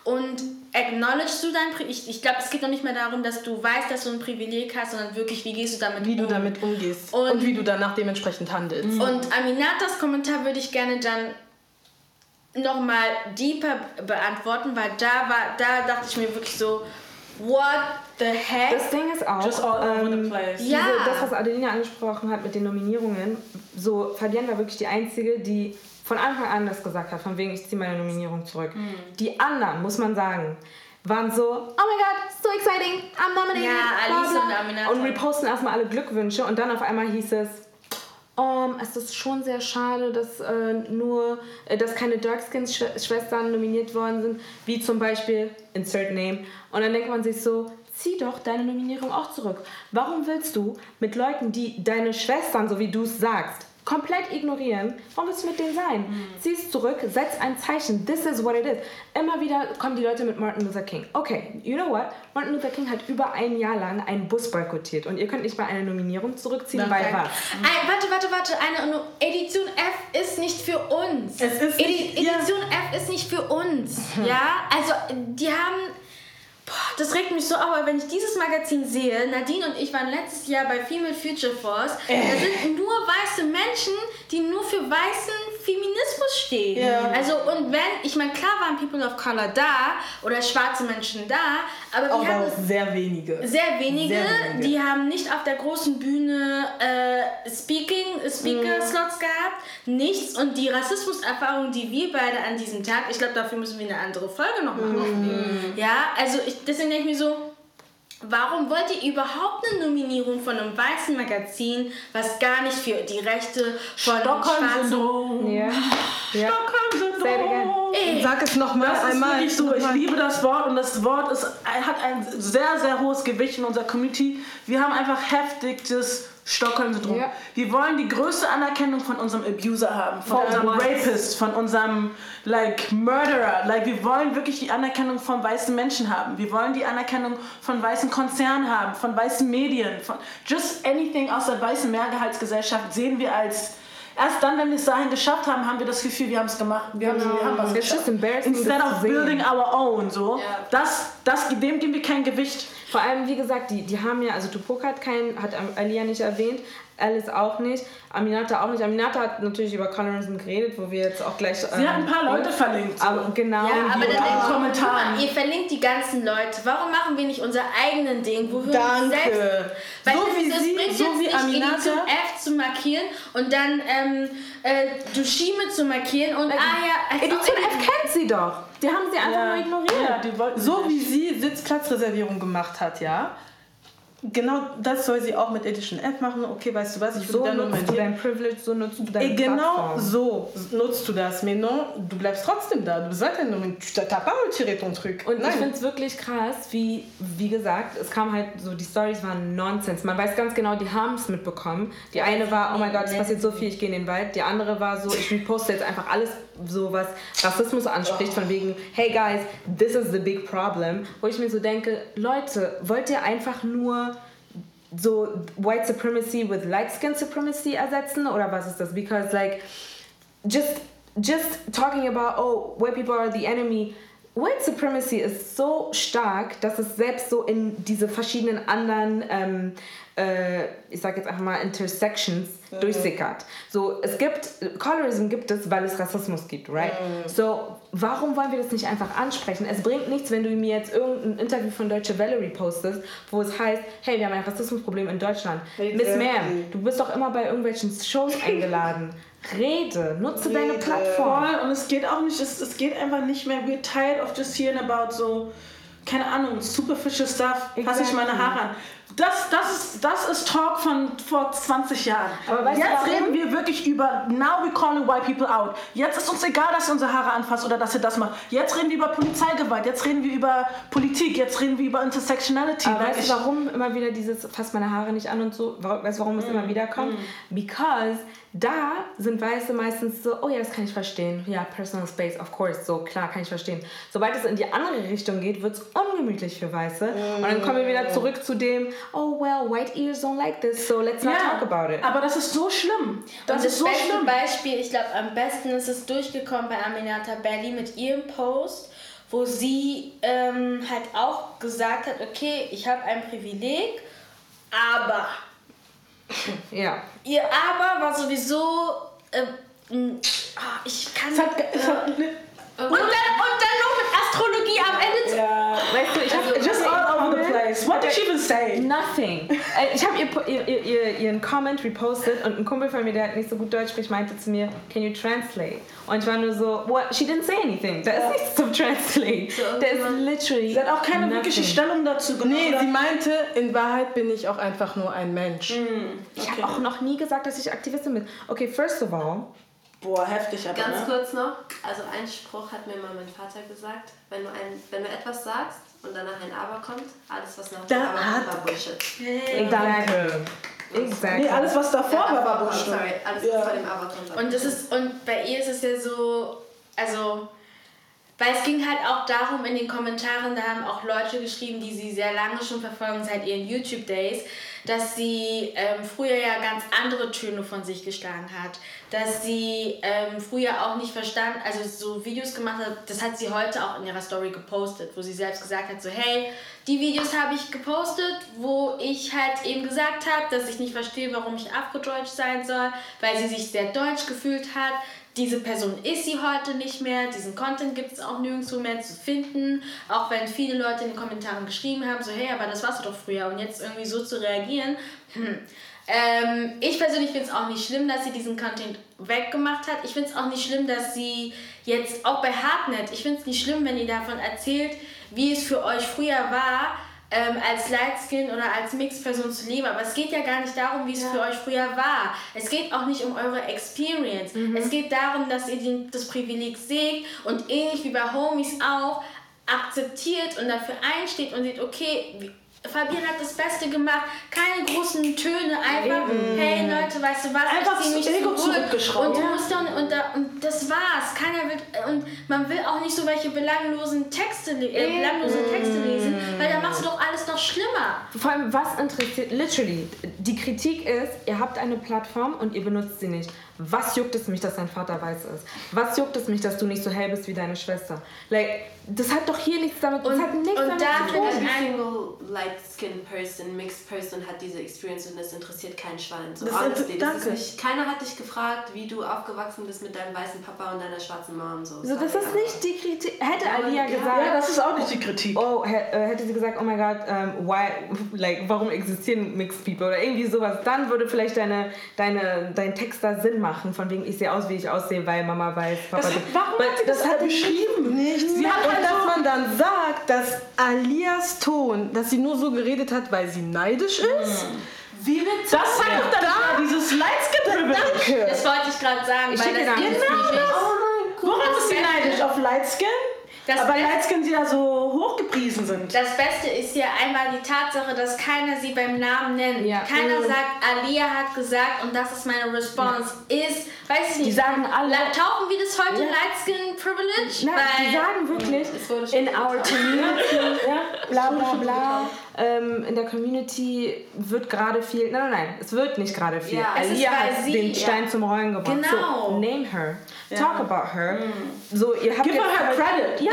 und acknowledgest du dein Privileg. Ich, ich glaube, es geht noch nicht mehr darum, dass du weißt, dass du ein Privileg hast, sondern wirklich, wie gehst du damit Wie um. du damit umgehst Und- und, wie du danach dementsprechend handelst. Und Aminatas Kommentar würde ich gerne dann nochmal deeper beantworten, weil da war, da dachte ich mir wirklich so, what the heck? Das Ding ist auch, Just all over the ähm, place. Ja. diese, das, was Adelina angesprochen hat mit den Nominierungen, so Fabienne war wirklich die Einzige, die von Anfang an das gesagt hat, von wegen, ich ziehe meine Nominierung zurück. Hm. Die anderen, muss man sagen, waren so, oh my god, so exciting, I'm nominated, Ja, bla, Alice bla. und Aminata. Und reposten erstmal alle Glückwünsche und dann auf einmal hieß es, um, es ist schon sehr schade, dass äh, nur, äh, dass keine Darkskins-Schwestern nominiert worden sind, wie zum Beispiel Insert Name. Und dann denkt man sich so, zieh doch deine Nominierung auch zurück. Warum willst du mit Leuten, die deine Schwestern, so wie du es sagst, komplett ignorieren, warum willst du mit denen sein? Zieh es zurück, setz ein Zeichen. This is what it is. Immer wieder kommen die Leute mit Martin Luther King. Okay, you know what? Martin Luther King hat über ein Jahr lang einen Bus boykottiert und ihr könnt nicht mal eine Nominierung zurückziehen, weil was? Ein, warte, warte, warte. Eine No- Edition F ist nicht für uns. Es ist Edi nicht- ja. Edition F ist nicht für uns. Ja, also die haben. Boah, das regt mich so auf, weil wenn ich dieses Magazin sehe, Nadine und ich waren letztes Jahr bei Female Future Force, da sind nur weiße Menschen, die nur für weißen Feminismus stehen. Ja. Also und wenn, ich meine, klar waren People of Color da oder schwarze Menschen da, aber wir Aber haben auch sehr wenige. sehr wenige, Sehr wenige. die haben nicht auf der großen Bühne äh, Speaking, Speaker-Slots gehabt, nichts. Und die Rassismuserfahrung, die wir beide an diesem Tag, ich glaube, dafür müssen wir eine andere Folge noch machen. Ja, also ich, deswegen denke ich mir so, warum wollt ihr überhaupt eine Nominierung von einem weißen Magazin, was gar nicht für die Rechte von. Stockholm-Syndrom. Ja. ja. It again. Stockholm-Syndrom. Sag es nochmal Das ist einmal. wirklich so. Ich liebe das Wort und das Wort ist, hat ein sehr, sehr hohes Gewicht in unserer Community. Wir haben einfach heftiges Stockholm-Syndrom. Ja. Wir wollen die größte Anerkennung von unserem Abuser haben, von unserem? Rapist, von unserem like Murderer. Like wir wollen wirklich die Anerkennung von weißen Menschen haben. Wir wollen die Anerkennung von weißen Konzernen haben, von weißen Medien, von just anything aus der weißen Mehrgehaltsgesellschaft sehen wir als Erst dann, wenn wir es dahin geschafft haben, haben wir das Gefühl, wir haben es gemacht. Wir haben, wir haben was geschafft. Instead of building our own. So. Ja. Das, das, dem geben wir kein Gewicht. Vor allem, wie gesagt, die, die haben ja, also Tupok hat kein, hat Alia nicht erwähnt, Alice auch nicht, Aminata auch nicht. Aminata hat natürlich über Colorism geredet, wo wir jetzt auch gleich. Sie ähm, hat ein paar ähm, Leute verlinkt. Aber genau. Ja, aber dann denkt Kommentaren. Ihr verlinkt die ganzen Leute. Warum machen wir nicht unser eigenen Ding? Wo wir Danke. Selbst, weil so wie das sie, bringt so jetzt wie nicht Aminata. F zu markieren und dann ähm, äh, Dushime zu markieren und also, ah ja. Edition F kennt sie doch. Die haben sie einfach ja. nur ignoriert. Ja, so wie sie Sitzplatzreservierung gemacht hat, ja Genau das soll sie auch mit Edition F machen. Okay, weißt du was, ich so nutzt du dein Privilege, so nutzt du dein Genau Plattform. so nutzt du das. Mais non, du bleibst trotzdem da. Du sagst ja nur, tu t'as pas retiré ton truc. Und Nein. ich finde es wirklich krass, wie, wie gesagt, es kam halt so, die Stories waren Nonsens. Man weiß ganz genau, die haben es mitbekommen. Die eine war, oh mein Gott, es passiert so viel, ich gehe in den Wald. Die andere war so, ich poste jetzt einfach alles so, was Rassismus anspricht, von wegen, hey guys, this is the big problem. Wo ich mir so denke, Leute, wollt ihr einfach nur so white supremacy with light skin supremacy ersetzen oder was ist das? Because like just just talking about oh white people are the enemy White Supremacy ist so stark, dass es selbst so in diese verschiedenen anderen ähm, äh, ich sag jetzt einfach mal, Intersections mhm. durchsickert. So, es gibt, Colorism gibt es, weil es Rassismus gibt, right? Mhm. So, warum wollen wir das nicht einfach ansprechen? Es bringt nichts, wenn du mir jetzt irgendein Interview von Deutsche Welle repostest, wo es heißt, hey, wir haben ein Rassismusproblem in Deutschland. Hey, Miss Ma'am, du bist doch immer bei irgendwelchen Shows eingeladen. Rede, nutze Rede. deine Plattform. Und es geht auch nicht, es, es geht einfach nicht mehr, we're tired of just hearing about so, keine Ahnung, superficial stuff, exactly. fasse ich meine Haare an das, das, ist, das ist Talk von vor 20 Jahren. Aber Jetzt reden wir wirklich über Now we calling white people out. Jetzt ist uns egal, dass ihr unsere Haare anfasst oder dass ihr das macht. Jetzt reden wir über Polizeigewalt, jetzt reden wir über Politik, jetzt reden wir über Intersectionality. Aber weißt du, warum immer wieder dieses fass meine Haare nicht an und so? Weißt du, warum es mm. immer wieder kommt? Mm. Because da sind Weiße meistens so, oh ja, das kann ich verstehen. Ja, Personal Space, of course, so klar, kann ich verstehen. Sobald es in die andere Richtung geht, wird es ungemütlich für Weiße. Mm. Und dann kommen wir wieder zurück zu dem, oh well, white ears don't like this, so let's not ja, talk about it. Aber das ist so schlimm. Das, Und das ist so beste schlimm. Beispiel, ich glaube, am besten ist es durchgekommen bei Aminata Belli mit ihrem Post, wo sie ähm, halt auch gesagt hat, okay, ich habe ein Privileg, aber ja. Ihr Aber war sowieso. Äh, ich kann. Es hat, es hat, äh, und, dann, und dann noch mit Astrologie am Ende. Ja. Weißt du, ich habe also, just all over the place. What did she even say? Nothing. Äh, ich habe ihr, ihr, ihr, ihren Comment repostet und ein Kumpel von mir, der halt nicht so gut Deutsch spricht, meinte zu mir, can you translate? Und ich war nur so, what? She didn't say anything. Da ist nichts zum Translate. So, da ist literally Sie hat auch keine nothing. wirkliche Stellung dazu genommen. Nee, sie meinte, in Wahrheit bin ich auch einfach nur ein Mensch. Mm, okay. Ich habe auch noch nie gesagt, dass ich Aktivistin bin. Okay, first of all, Boah, heftig aber. Ganz ne? kurz noch, also ein Spruch hat mir mal mein Vater gesagt, wenn du, ein, wenn du etwas sagst und danach ein Aber kommt, alles was nach dem Aber kommt, war Bullshit. Hey. Danke. Exactly. Nee, alles was davor ja, war, war Bullshit. Sorry, alles was ja. vor dem Aber kommt. Und, das ist, und bei ihr ist es ja so, also weil es ging halt auch darum in den Kommentaren, da haben auch Leute geschrieben, die sie sehr lange schon verfolgen, seit ihren YouTube-Days, dass sie ähm, früher ja ganz andere Töne von sich geschlagen hat. Dass sie ähm, früher auch nicht verstanden, also so Videos gemacht hat, das hat sie heute auch in ihrer Story gepostet, wo sie selbst gesagt hat, so hey, die Videos habe ich gepostet, wo ich halt eben gesagt habe, dass ich nicht verstehe, warum ich afrodeutsch sein soll, weil sie sich sehr deutsch gefühlt hat diese Person ist sie heute nicht mehr, diesen Content gibt es auch nirgendwo mehr zu finden, auch wenn viele Leute in den Kommentaren geschrieben haben, so hey, aber das warst du doch früher und jetzt irgendwie so zu reagieren. Hm. Ähm, ich persönlich finde es auch nicht schlimm, dass sie diesen Content weggemacht hat. Ich finde es auch nicht schlimm, dass sie jetzt auch bei Hardnet, ich finde es nicht schlimm, wenn ihr davon erzählt, wie es für euch früher war, ähm, als Lightskin oder als Mixed-Person zu leben. Aber es geht ja gar nicht darum, wie es ja. für euch früher war. Es geht auch nicht um eure Experience. Mhm. Es geht darum, dass ihr den, das Privileg seht und ähnlich wie bei Homies auch akzeptiert und dafür einsteht und seht, okay, Fabian hat das Beste gemacht, keine großen Töne, einfach, hey Leute, weißt du was, Einfach ich zieh mich Ego zurück. zurückgeschraubt. Und du Ja. musst dann, und, da, und das war's. Keiner will, und man will auch nicht so welche belanglosen Texte, äh, belanglose Texte lesen, weil dann machst du doch alles noch schlimmer. Vor allem, was interessiert, literally, die Kritik ist, ihr habt eine Plattform und ihr benutzt sie nicht. Was juckt es mich, dass dein Vater weiß ist? Was juckt es mich, dass du nicht so hell bist wie deine Schwester? Like, das hat doch hier nichts damit, das Und- hat nichts und damit da zu tun. ich- single light-skinned person, mixed person hat diese Experience und es interessiert keinen Schwein. So, Das honestly, ist- das ist danke. nicht, keiner hat dich gefragt, wie du aufgewachsen bist mit deinem weißen Papa und deiner schwarzen Mom. So, So, das Sorry, ist nicht die Kritik. Hätte Alia ja. gesagt, Ja, das ist auch nicht die Kritik. oh, äh, hätte sie gesagt, oh my god, um, why, like, warum existieren mixed people oder irgendwie sowas, dann würde vielleicht deine, deine, dein Text da Sinn machen, von wegen, ich sehe aus, wie ich aussehe, weil Mama weiß, Papa Das, so. warum hat sie das, hat beschrieben? Nichts. Sie hat und halt dass man dann sagt, dass Alias Ton, dass sie nur so geredet hat, weil sie neidisch ist. Wie wird Das zeigt doch dann wieder dieses Light-Skin-Privilege. Danke. Das wollte ich gerade sagen, Ich weil das dir ist dann- nämlich... Worauf ist sie neidisch? Auf Lightskin? Das Aber Lightskin, die ja so hochgepriesen sind. Das Beste ist ja einmal die Tatsache, dass keiner sie beim Namen nennt. Ja. Keiner Mhm. sagt, Alia hat gesagt und das ist meine Response. Ist, weiß ich nicht. Die sagen alle- Tauchen wir das heute Ja. Light Skin Privilege? Nein, die sagen wirklich, schon in our community, ja, bla bla bla, ähm, in der Community wird gerade viel, nein, nein, nein, es wird nicht gerade viel. Ja, es ist, Alia weil hat sie- den Stein zum Rollen gebracht. Genau. So, name her, talk about her. So, ihr habt Give her her credit. Ja,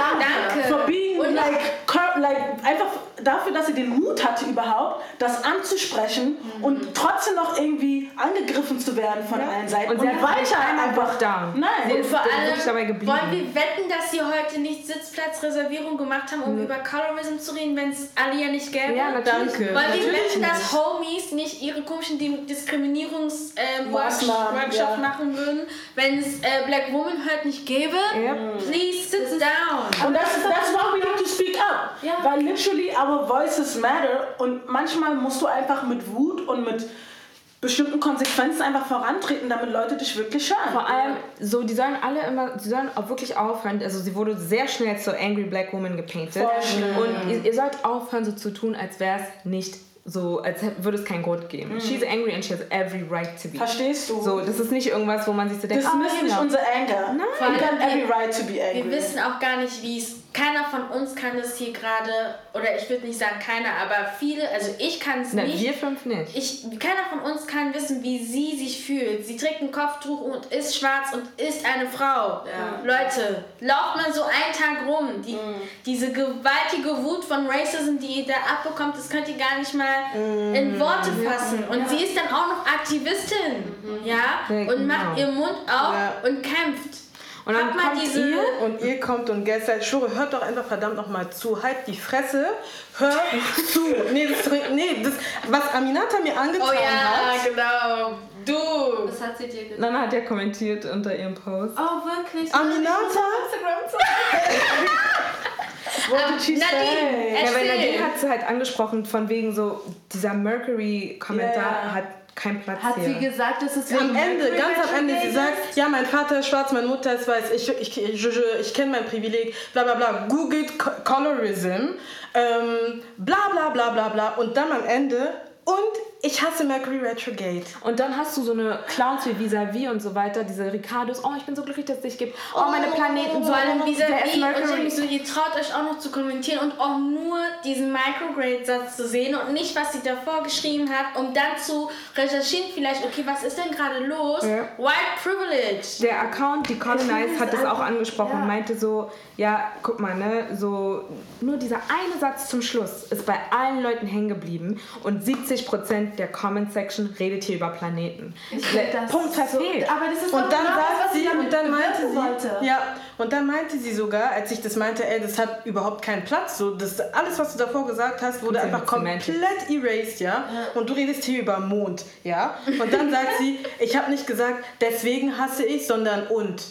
Danke. For being Und like, cur- like, einfach dafür, dass sie den Mut hatte überhaupt, das anzusprechen und trotzdem noch irgendwie angegriffen zu werden von allen Seiten. Und sie hat weiter einfach. Down. Nein. Sie Und ist vor wirklich allem dabei geblieben. wollen wir wetten, dass sie heute nicht Sitzplatzreservierung gemacht haben, um über Colorism zu reden, wenn es Alia nicht gäbe? Ja, natürlich. Danke. Wollen wir Natürlich wetten, dass nicht. Homies nicht ihre komischen Diskriminierungs-Workshop Maßnahmen, Workshop ja. machen würden, wenn es äh, Black Woman heute nicht gäbe? Yep. Please sit down. Und das ist that's why we need to speak up. Ja. Weil literally our voices matter und manchmal musst du einfach mit Wut und mit bestimmten Konsequenzen einfach vorantreten, damit Leute dich wirklich hören. Vor allem, so, die sollen alle immer, sie sollen auch wirklich aufhören. Also, sie wurde sehr schnell zur Angry Black Woman gepainted. Und ihr, ihr sollt aufhören, so zu tun, als wäre es nicht so, als würde es keinen Grund geben. She's angry and she has every right to be. Verstehst du? So, das ist nicht irgendwas, wo man sich so denkt, das ah, misst nicht genau. unser Anger. Nein. Vor We got allem every right to be angry. Wir wissen auch gar nicht, wie es. Keiner von uns kann das hier gerade, oder ich würde nicht sagen keiner, aber viele, also ich kann es nicht. wir fünf nicht. Ich, keiner von uns kann wissen, wie sie sich fühlt. Sie trägt ein Kopftuch und ist schwarz und ist eine Frau. Ja. Leute, lauft mal so einen Tag rum. Die, Diese gewaltige Wut von Racism, die ihr da abbekommt, das könnt ihr gar nicht mal in Worte fassen. Und sie ist dann auch noch Aktivistin. Ja? Ja, Und macht genau. ihren Mund auf Ja. und kämpft. Und dann Habt mal kommt diese. ihr Und ihr kommt und gestern, ich schwöre, hört doch einfach verdammt nochmal zu. Halt die Fresse, hör zu. Nee, das, nee das, was Aminata mir angetan Oh ja, hat. genau. Du. Was hat sie dir gesagt? Nana hat ja kommentiert unter ihrem Post. Oh, wirklich? Aminata? What did she Nadine, say? Ja, weil. Nadine hat sie halt angesprochen, von wegen so, dieser Mercury-Kommentar Ja. hat keinen Platz Hat hier. sie gesagt, dass es Am Ende, ganz am Ende, sie sagt, ja, mein Vater ist schwarz, meine Mutter ist weiß, ich, ich, ich, ich, kenne mein Privileg, bla bla bla, googelt Co- Colorism, ähm, bla bla bla bla bla. Und dann am Ende, und ich hasse Mercury Retrograde. Und dann hast du so eine Clowns wie Vis-a-vis und so weiter, diese Ricardos, oh, ich bin so glücklich, dass es dich gibt. Oh, meine Planeten, so allem wer ist vis-à-vis und so, ihr traut euch auch noch zu kommentieren und auch nur diesen Micrograde-Satz zu sehen und nicht, was sie davor geschrieben hat, um dann zu recherchieren vielleicht, okay, was ist denn gerade los? Ja. White Privilege. Der Account, die Colonize, hat das auch angesprochen und meinte so, ja, guck mal, ne, so nur dieser eine Satz zum Schluss ist bei allen Leuten hängen geblieben und 70% der Comment-Section redet hier über Planeten. Punkt so- verfehlt. Aber das ist Und dann genau sie, und dann meinte sie, wollte. ja, und dann meinte sie sogar, als ich das meinte, ey, das hat überhaupt keinen Platz, so, das, alles, was du davor gesagt hast, wurde einfach komplett erased, ja, und du redest hier über Mond, ja, und dann sagt sie, ich habe nicht gesagt, deswegen hasse ich, sondern und.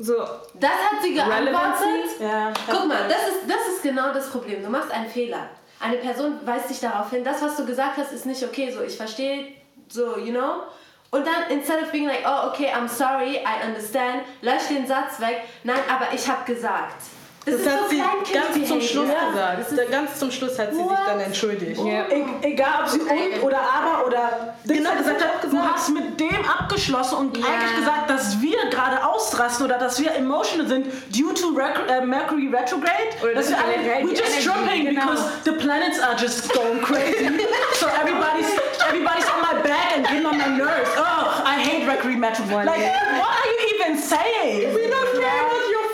So, Das hat sie geantwortet. Ja. Guck mal, das ist, das ist genau das Problem. Du machst einen Fehler. Eine Person weist dich darauf hin, das, was du gesagt hast, ist nicht okay. So, ich verstehe, so, you know? Und dann, instead of being like, oh, okay, I'm sorry, I understand, lösch den Satz weg. Nein, aber ich habe gesagt. Das, das hat so sie ganz zum Schluss ja. gesagt. Ganz zum Schluss hat sie What? sich dann entschuldigt. Ja. E egal ob sie und oder aber oder genau, gesagt hat, du hast mit dem abgeschlossen und ja. eigentlich gesagt, dass wir gerade ausrasten oder dass wir emotional sind due to uh, Mercury retrograde. Oder dass wir alle, we just tripping genau. because the planets are just going crazy. so everybody's everybody's on my back and getting on my nerves. Oh, I hate Mercury retrograde. Like, what are you even saying? We don't care what your fucking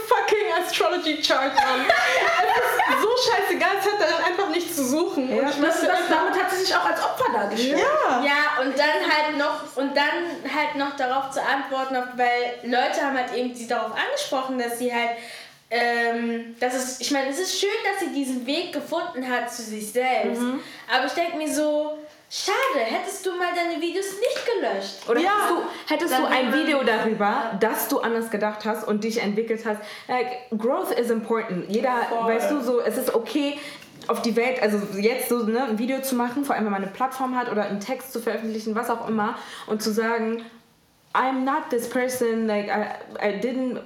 astrology chart an. es ist so scheißegal, es hat daran einfach nichts zu suchen. Ja, das, das, damit hat sie sich auch als Opfer dargestellt. Ja. ja, und dann halt noch und dann halt noch darauf zu antworten, weil Leute haben halt eben sie darauf angesprochen, dass sie halt ähm, das ist, ich meine, es ist schön, dass sie diesen Weg gefunden hat zu sich selbst. Mhm. Aber ich denke mir so, Schade, hättest du mal deine Videos nicht gelöscht. Oder ja. hättest du, hättest du ein Video darüber, dass du anders gedacht hast und dich entwickelt hast. Like, growth is important. Jeder, Voll. weißt du, so, es ist okay, auf die Welt, also jetzt so ne, ein Video zu machen, vor allem wenn man eine Plattform hat oder einen Text zu veröffentlichen, was auch immer, und zu sagen, I'm not this person, like I, I didn't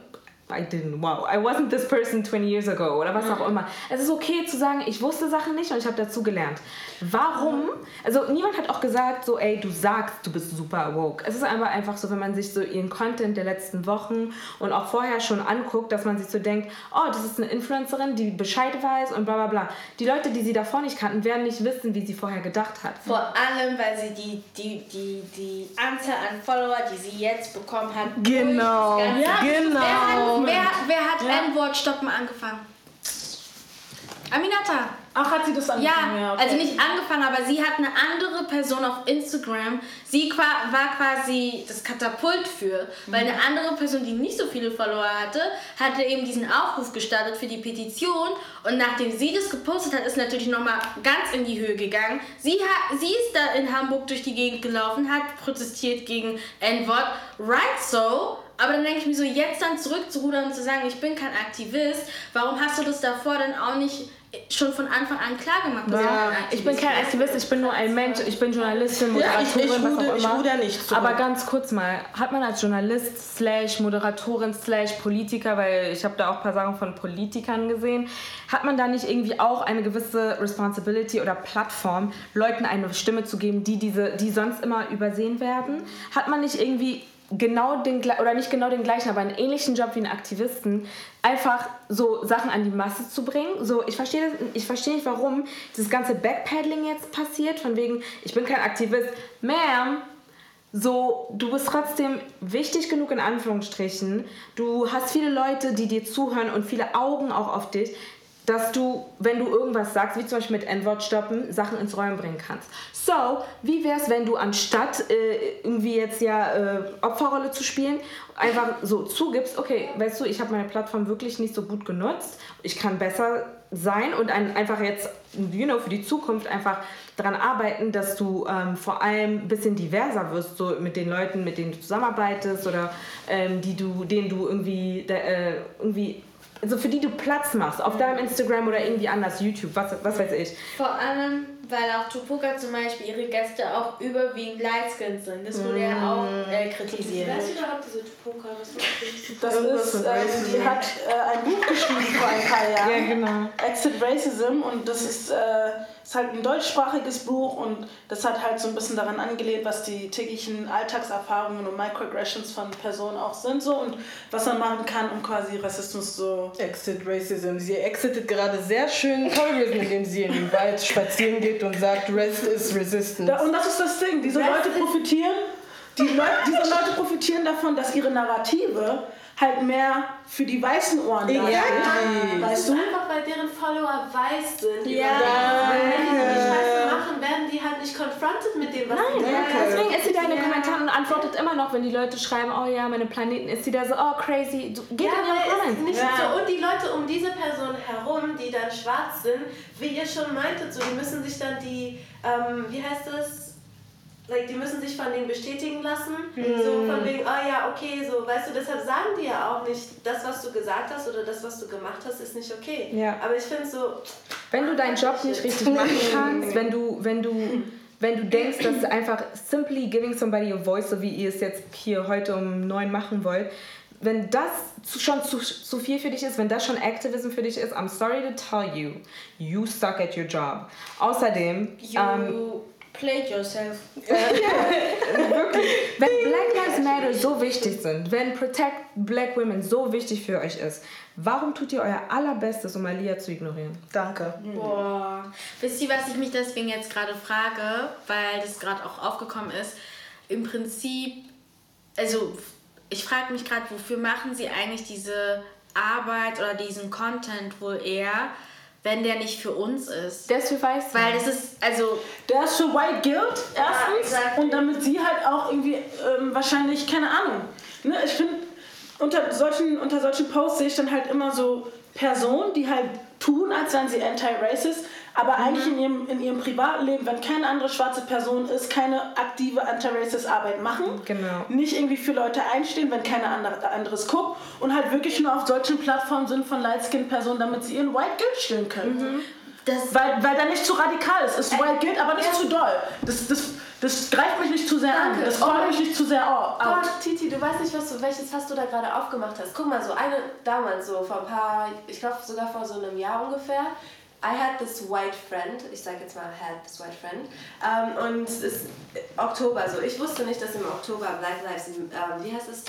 I didn't, wow, I wasn't this person 20 years ago oder was auch immer. Es ist okay zu sagen, ich wusste Sachen nicht und ich habe dazu gelernt. Warum? Also niemand hat auch gesagt, so, ey, du sagst, du bist super woke. Es ist einfach einfach so, wenn man sich so ihren Content der letzten Wochen und auch vorher schon anguckt, dass man sich so denkt, oh, das ist eine Influencerin, die Bescheid weiß und bla bla bla. Die Leute, die sie davor nicht kannten, werden nicht wissen, wie sie vorher gedacht hat. Vor allem, weil sie die, die, die, die Anzahl an Follower, die sie jetzt bekommen hat, genau, ja, genau. Wer, wer hat ja. N-Wort stoppen angefangen? Aminata. Ach, hat sie das angefangen? Ja, ja okay. also nicht angefangen, aber sie hat eine andere Person auf Instagram. Sie war quasi das Katapult für, weil eine andere Person, die nicht so viele Follower hatte, hatte eben diesen Aufruf gestartet für die Petition. Und nachdem sie das gepostet hat, ist natürlich nochmal ganz in die Höhe gegangen. Sie, hat, sie ist da in Hamburg durch die Gegend gelaufen, hat protestiert gegen N-Wort. Right so. Aber dann denke ich mir so, jetzt dann zurückzurudern und zu sagen, ich bin kein Aktivist, warum hast du das davor dann auch nicht schon von Anfang an klar gemacht. Ja, ich bin kein Aktivist, ich bin nur ein Mensch, ich bin Journalistin, Moderatorin, ja, ich, ich was auch immer. Ich nicht zurück. Aber ganz kurz mal, hat man als Journalist slash Moderatorin slash Politiker, weil ich habe da auch ein paar Sachen von Politikern gesehen, hat man da nicht irgendwie auch eine gewisse Responsibility oder Plattform, Leuten eine Stimme zu geben, die, diese, die sonst immer übersehen werden? Hat man nicht irgendwie genau den oder nicht genau den gleichen, aber einen ähnlichen Job wie einen Aktivisten, einfach so Sachen an die Masse zu bringen. So, ich verstehe ich verstehe nicht, warum das ganze Backpedaling jetzt passiert, von wegen, ich bin kein Aktivist. Ma'am, so, du bist trotzdem wichtig genug in Anführungsstrichen. Du hast viele Leute, die dir zuhören und viele Augen auch auf dich dass du, wenn du irgendwas sagst, wie zum Beispiel mit N-Wort stoppen, Sachen ins Rollen bringen kannst. So, wie wäre es, wenn du anstatt äh, irgendwie jetzt ja äh, Opferrolle zu spielen, einfach so zugibst, okay, weißt du, ich habe meine Plattform wirklich nicht so gut genutzt, ich kann besser sein und ein, einfach jetzt, you know, für die Zukunft einfach daran arbeiten, dass du ähm, vor allem ein bisschen diverser wirst, so mit den Leuten, mit denen du zusammenarbeitest oder ähm, die du, denen du irgendwie, äh, irgendwie also für die du Platz machst, auf deinem Instagram oder irgendwie anders, YouTube, was, was weiß ich. Vor allem, weil auch Tupuka zum Beispiel ihre Gäste auch überwiegend Lightskins sind. Das wurde ja auch mm. äh, kritisiert. Weißt du überhaupt diese Tupuka? Das, das ist, äh, die hat äh, ein Buch geschrieben vor ein paar Jahren. Ja, genau. Exit Racism und das ist, äh, ist halt ein deutschsprachiges Buch und das hat halt so ein bisschen daran angelehnt, was die täglichen Alltagserfahrungen und Microaggressions von Personen auch sind so und was man machen kann, um quasi Rassismus so... Exit Racism. Sie exitet gerade sehr schön Tourism, indem sie in den Wald spazieren geht und sagt, Rest is Resistance. Da, und das ist das Ding. Diese Rest Leute profitieren, die Leute, diese Leute profitieren davon, dass ihre Narrative halt mehr für die weißen Ohren da ja, ja. Weißt du? Einfach weil deren Follower weiß sind. Ja. ja. Wenn die die Scheiße machen, werden die halt nicht confronted mit dem, was Nein, sie sagen. Deswegen ist sie da in den Kommentaren und antwortet immer noch, wenn die Leute schreiben, oh ja, meine Planeten, ist sie da so, oh crazy, du, geht ja, in ihre Comments. Nicht so. Und die Leute um diese Person herum, die dann schwarz sind, wie ihr schon meintet, so, die müssen sich dann die, ähm, wie heißt das? Like, die müssen sich von denen bestätigen lassen. Mhm. So von wegen, oh ja, okay, so, weißt du, deshalb sagen die ja auch nicht, das, was du gesagt hast oder das, was du gemacht hast, ist nicht okay. Ja. Aber ich finde so. Wenn du deinen Job nicht richtig machen kannst, wenn du, wenn du. Wenn du denkst, dass einfach simply giving somebody a voice, so wie ihr es jetzt hier heute um neun machen wollt, wenn das schon zu, zu viel für dich ist, wenn das schon Activism für dich ist, I'm sorry to tell you, you suck at your job. Außerdem, you ähm, played yourself. wirklich. Wenn Black Lives Matter so wichtig sind, wenn Protect Black Women so wichtig für euch ist, warum tut ihr euer allerbestes, um Alia zu ignorieren? Danke. Boah. Wisst ihr, was ich mich deswegen jetzt gerade frage, weil das gerade auch aufgekommen ist? Im Prinzip, also ich frage mich gerade, wofür machen sie eigentlich diese Arbeit oder diesen Content wohl eher, wenn der nicht für uns ist? Der ist für Weiß. Weil das ist, also... Der ist für White Guild, erstens. Ja, und damit sie halt auch irgendwie ähm, wahrscheinlich, keine Ahnung. Ne, ich finde, unter solchen, unter solchen Posts sehe ich dann halt immer so Personen, die halt tun, als wären sie anti-racist, aber mhm. eigentlich in ihrem, in ihrem Privatleben, wenn keine andere schwarze Person ist, keine aktive Anti-Racist-Arbeit machen. Genau. Nicht irgendwie für Leute einstehen, wenn keiner andere, anderes guckt und halt wirklich nur auf solchen Plattformen sind von Light-Skin-Personen, damit sie ihren White Guilt stillen können. Mhm. Das weil, weil da nicht zu radikal ist. Es ist White Guilt, aber nicht ja. zu doll. Das, das, das greift mich nicht zu sehr Danke. an. Das freut mich nicht zu sehr out. Gott, Titi, du weißt nicht, was du, welches Fass du da gerade aufgemacht hast. Guck mal, so eine damals, so vor ein paar, ich glaube sogar vor so einem Jahr ungefähr, I had this white friend, ich sage jetzt mal had this white friend, ähm, und es ist Oktober, also ich wusste nicht, dass im Oktober Black Lives, ähm, wie heißt es,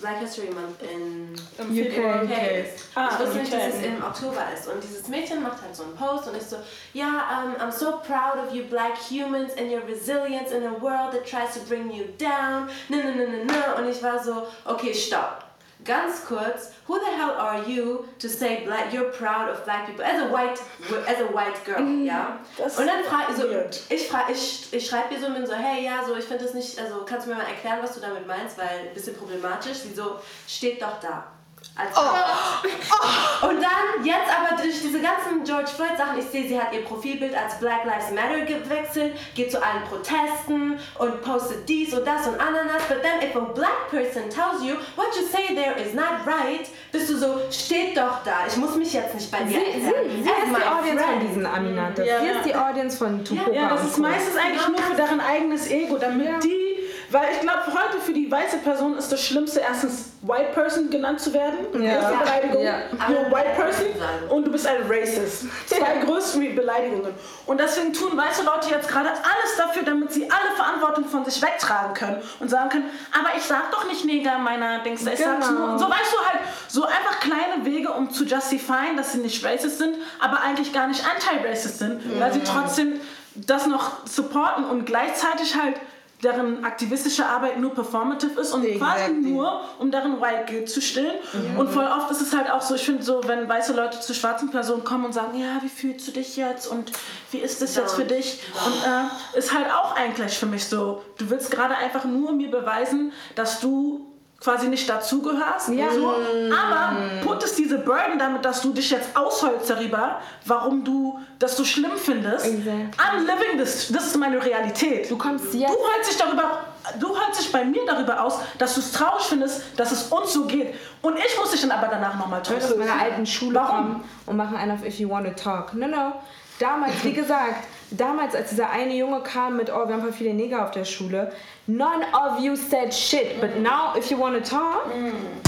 Black History Month in UK, UK ist. Ah, ich wusste nicht, dass es im Oktober ist. Und dieses Mädchen macht halt so einen Post und ich so, ja, um, I'm so proud of you black humans and your resilience in a world that tries to bring you down. Ne, ne, ne, ne, ne. Und ich war so, okay, stopp ganz kurz, who the hell are you to say black, you're proud of black people as a white, as a white girl, mhm. ja? Das und dann frage so, ich, frag, ich, ich schreibe ihr so und so, hey, ja, so, ich finde das nicht, also kannst du mir mal erklären, was du damit meinst, weil ein bisschen problematisch. Sie so, steht doch da. Als oh. oh. Und dann, jetzt aber durch diese ganzen George Floyd Sachen, ich sehe, sie hat ihr Profilbild als Black Lives Matter gewechselt, geht zu allen Protesten und postet dies und das und Ananas. But then if a black person tells you, what you say there is not right, bist du so, steht doch da, ich muss mich jetzt nicht bei dir sie, erklären. Sie, sie ist die Audience friend. von diesen Aminantes. Ja. Sie ist die Audience von Tupoka. Ja, das ist meistens eigentlich nur für deren eigenes Ego, damit ja. die weil ich glaube, heute für die weiße Person ist das Schlimmste, erstens White Person genannt zu werden. Ja. Erste Beleidigung. Ja. You're a White Person und du bist ein Racist. Zwei größten Beleidigungen. Und deswegen tun weiße Leute jetzt gerade alles dafür, damit sie alle Verantwortung von sich wegtragen können und sagen können, aber ich sag doch nicht Neger meiner Dings, ich genau. sag's nur. So weißt du halt, so einfach kleine Wege, um zu justifieren, dass sie nicht racist sind, aber eigentlich gar nicht anti-racist sind, mhm. weil sie trotzdem das noch supporten und gleichzeitig halt deren aktivistische Arbeit nur performative ist und exactly. quasi nur, um deren White Guilt zu stillen. Mhm. Und voll oft ist es halt auch so, ich finde so, wenn weiße Leute zu schwarzen Personen kommen und sagen, ja, wie fühlst du dich jetzt und wie ist das jetzt für dich? Und äh, ist halt auch eigentlich für mich so, du willst gerade einfach nur mir beweisen, dass du quasi nicht dazugehörst. Ja. So. Aber puttest diese Burden damit, dass du dich jetzt ausholst darüber, warum du das so schlimm findest. Exactly. I'm living this. Das ist meine Realität. Du kommst jetzt. Du holst dich darüber. Du holst dich bei mir darüber aus, dass du es traurig findest, dass es uns so geht. Und ich muss dich dann aber danach nochmal trösten. Ich aus meiner alten Schule Warum? kommen und machen einen auf If You Want to Talk. No, no. Damals, wie gesagt, damals, als dieser eine Junge kam mit, oh, wir haben viele Neger auf der Schule, none of you said shit. But now, if you want to talk. Mm.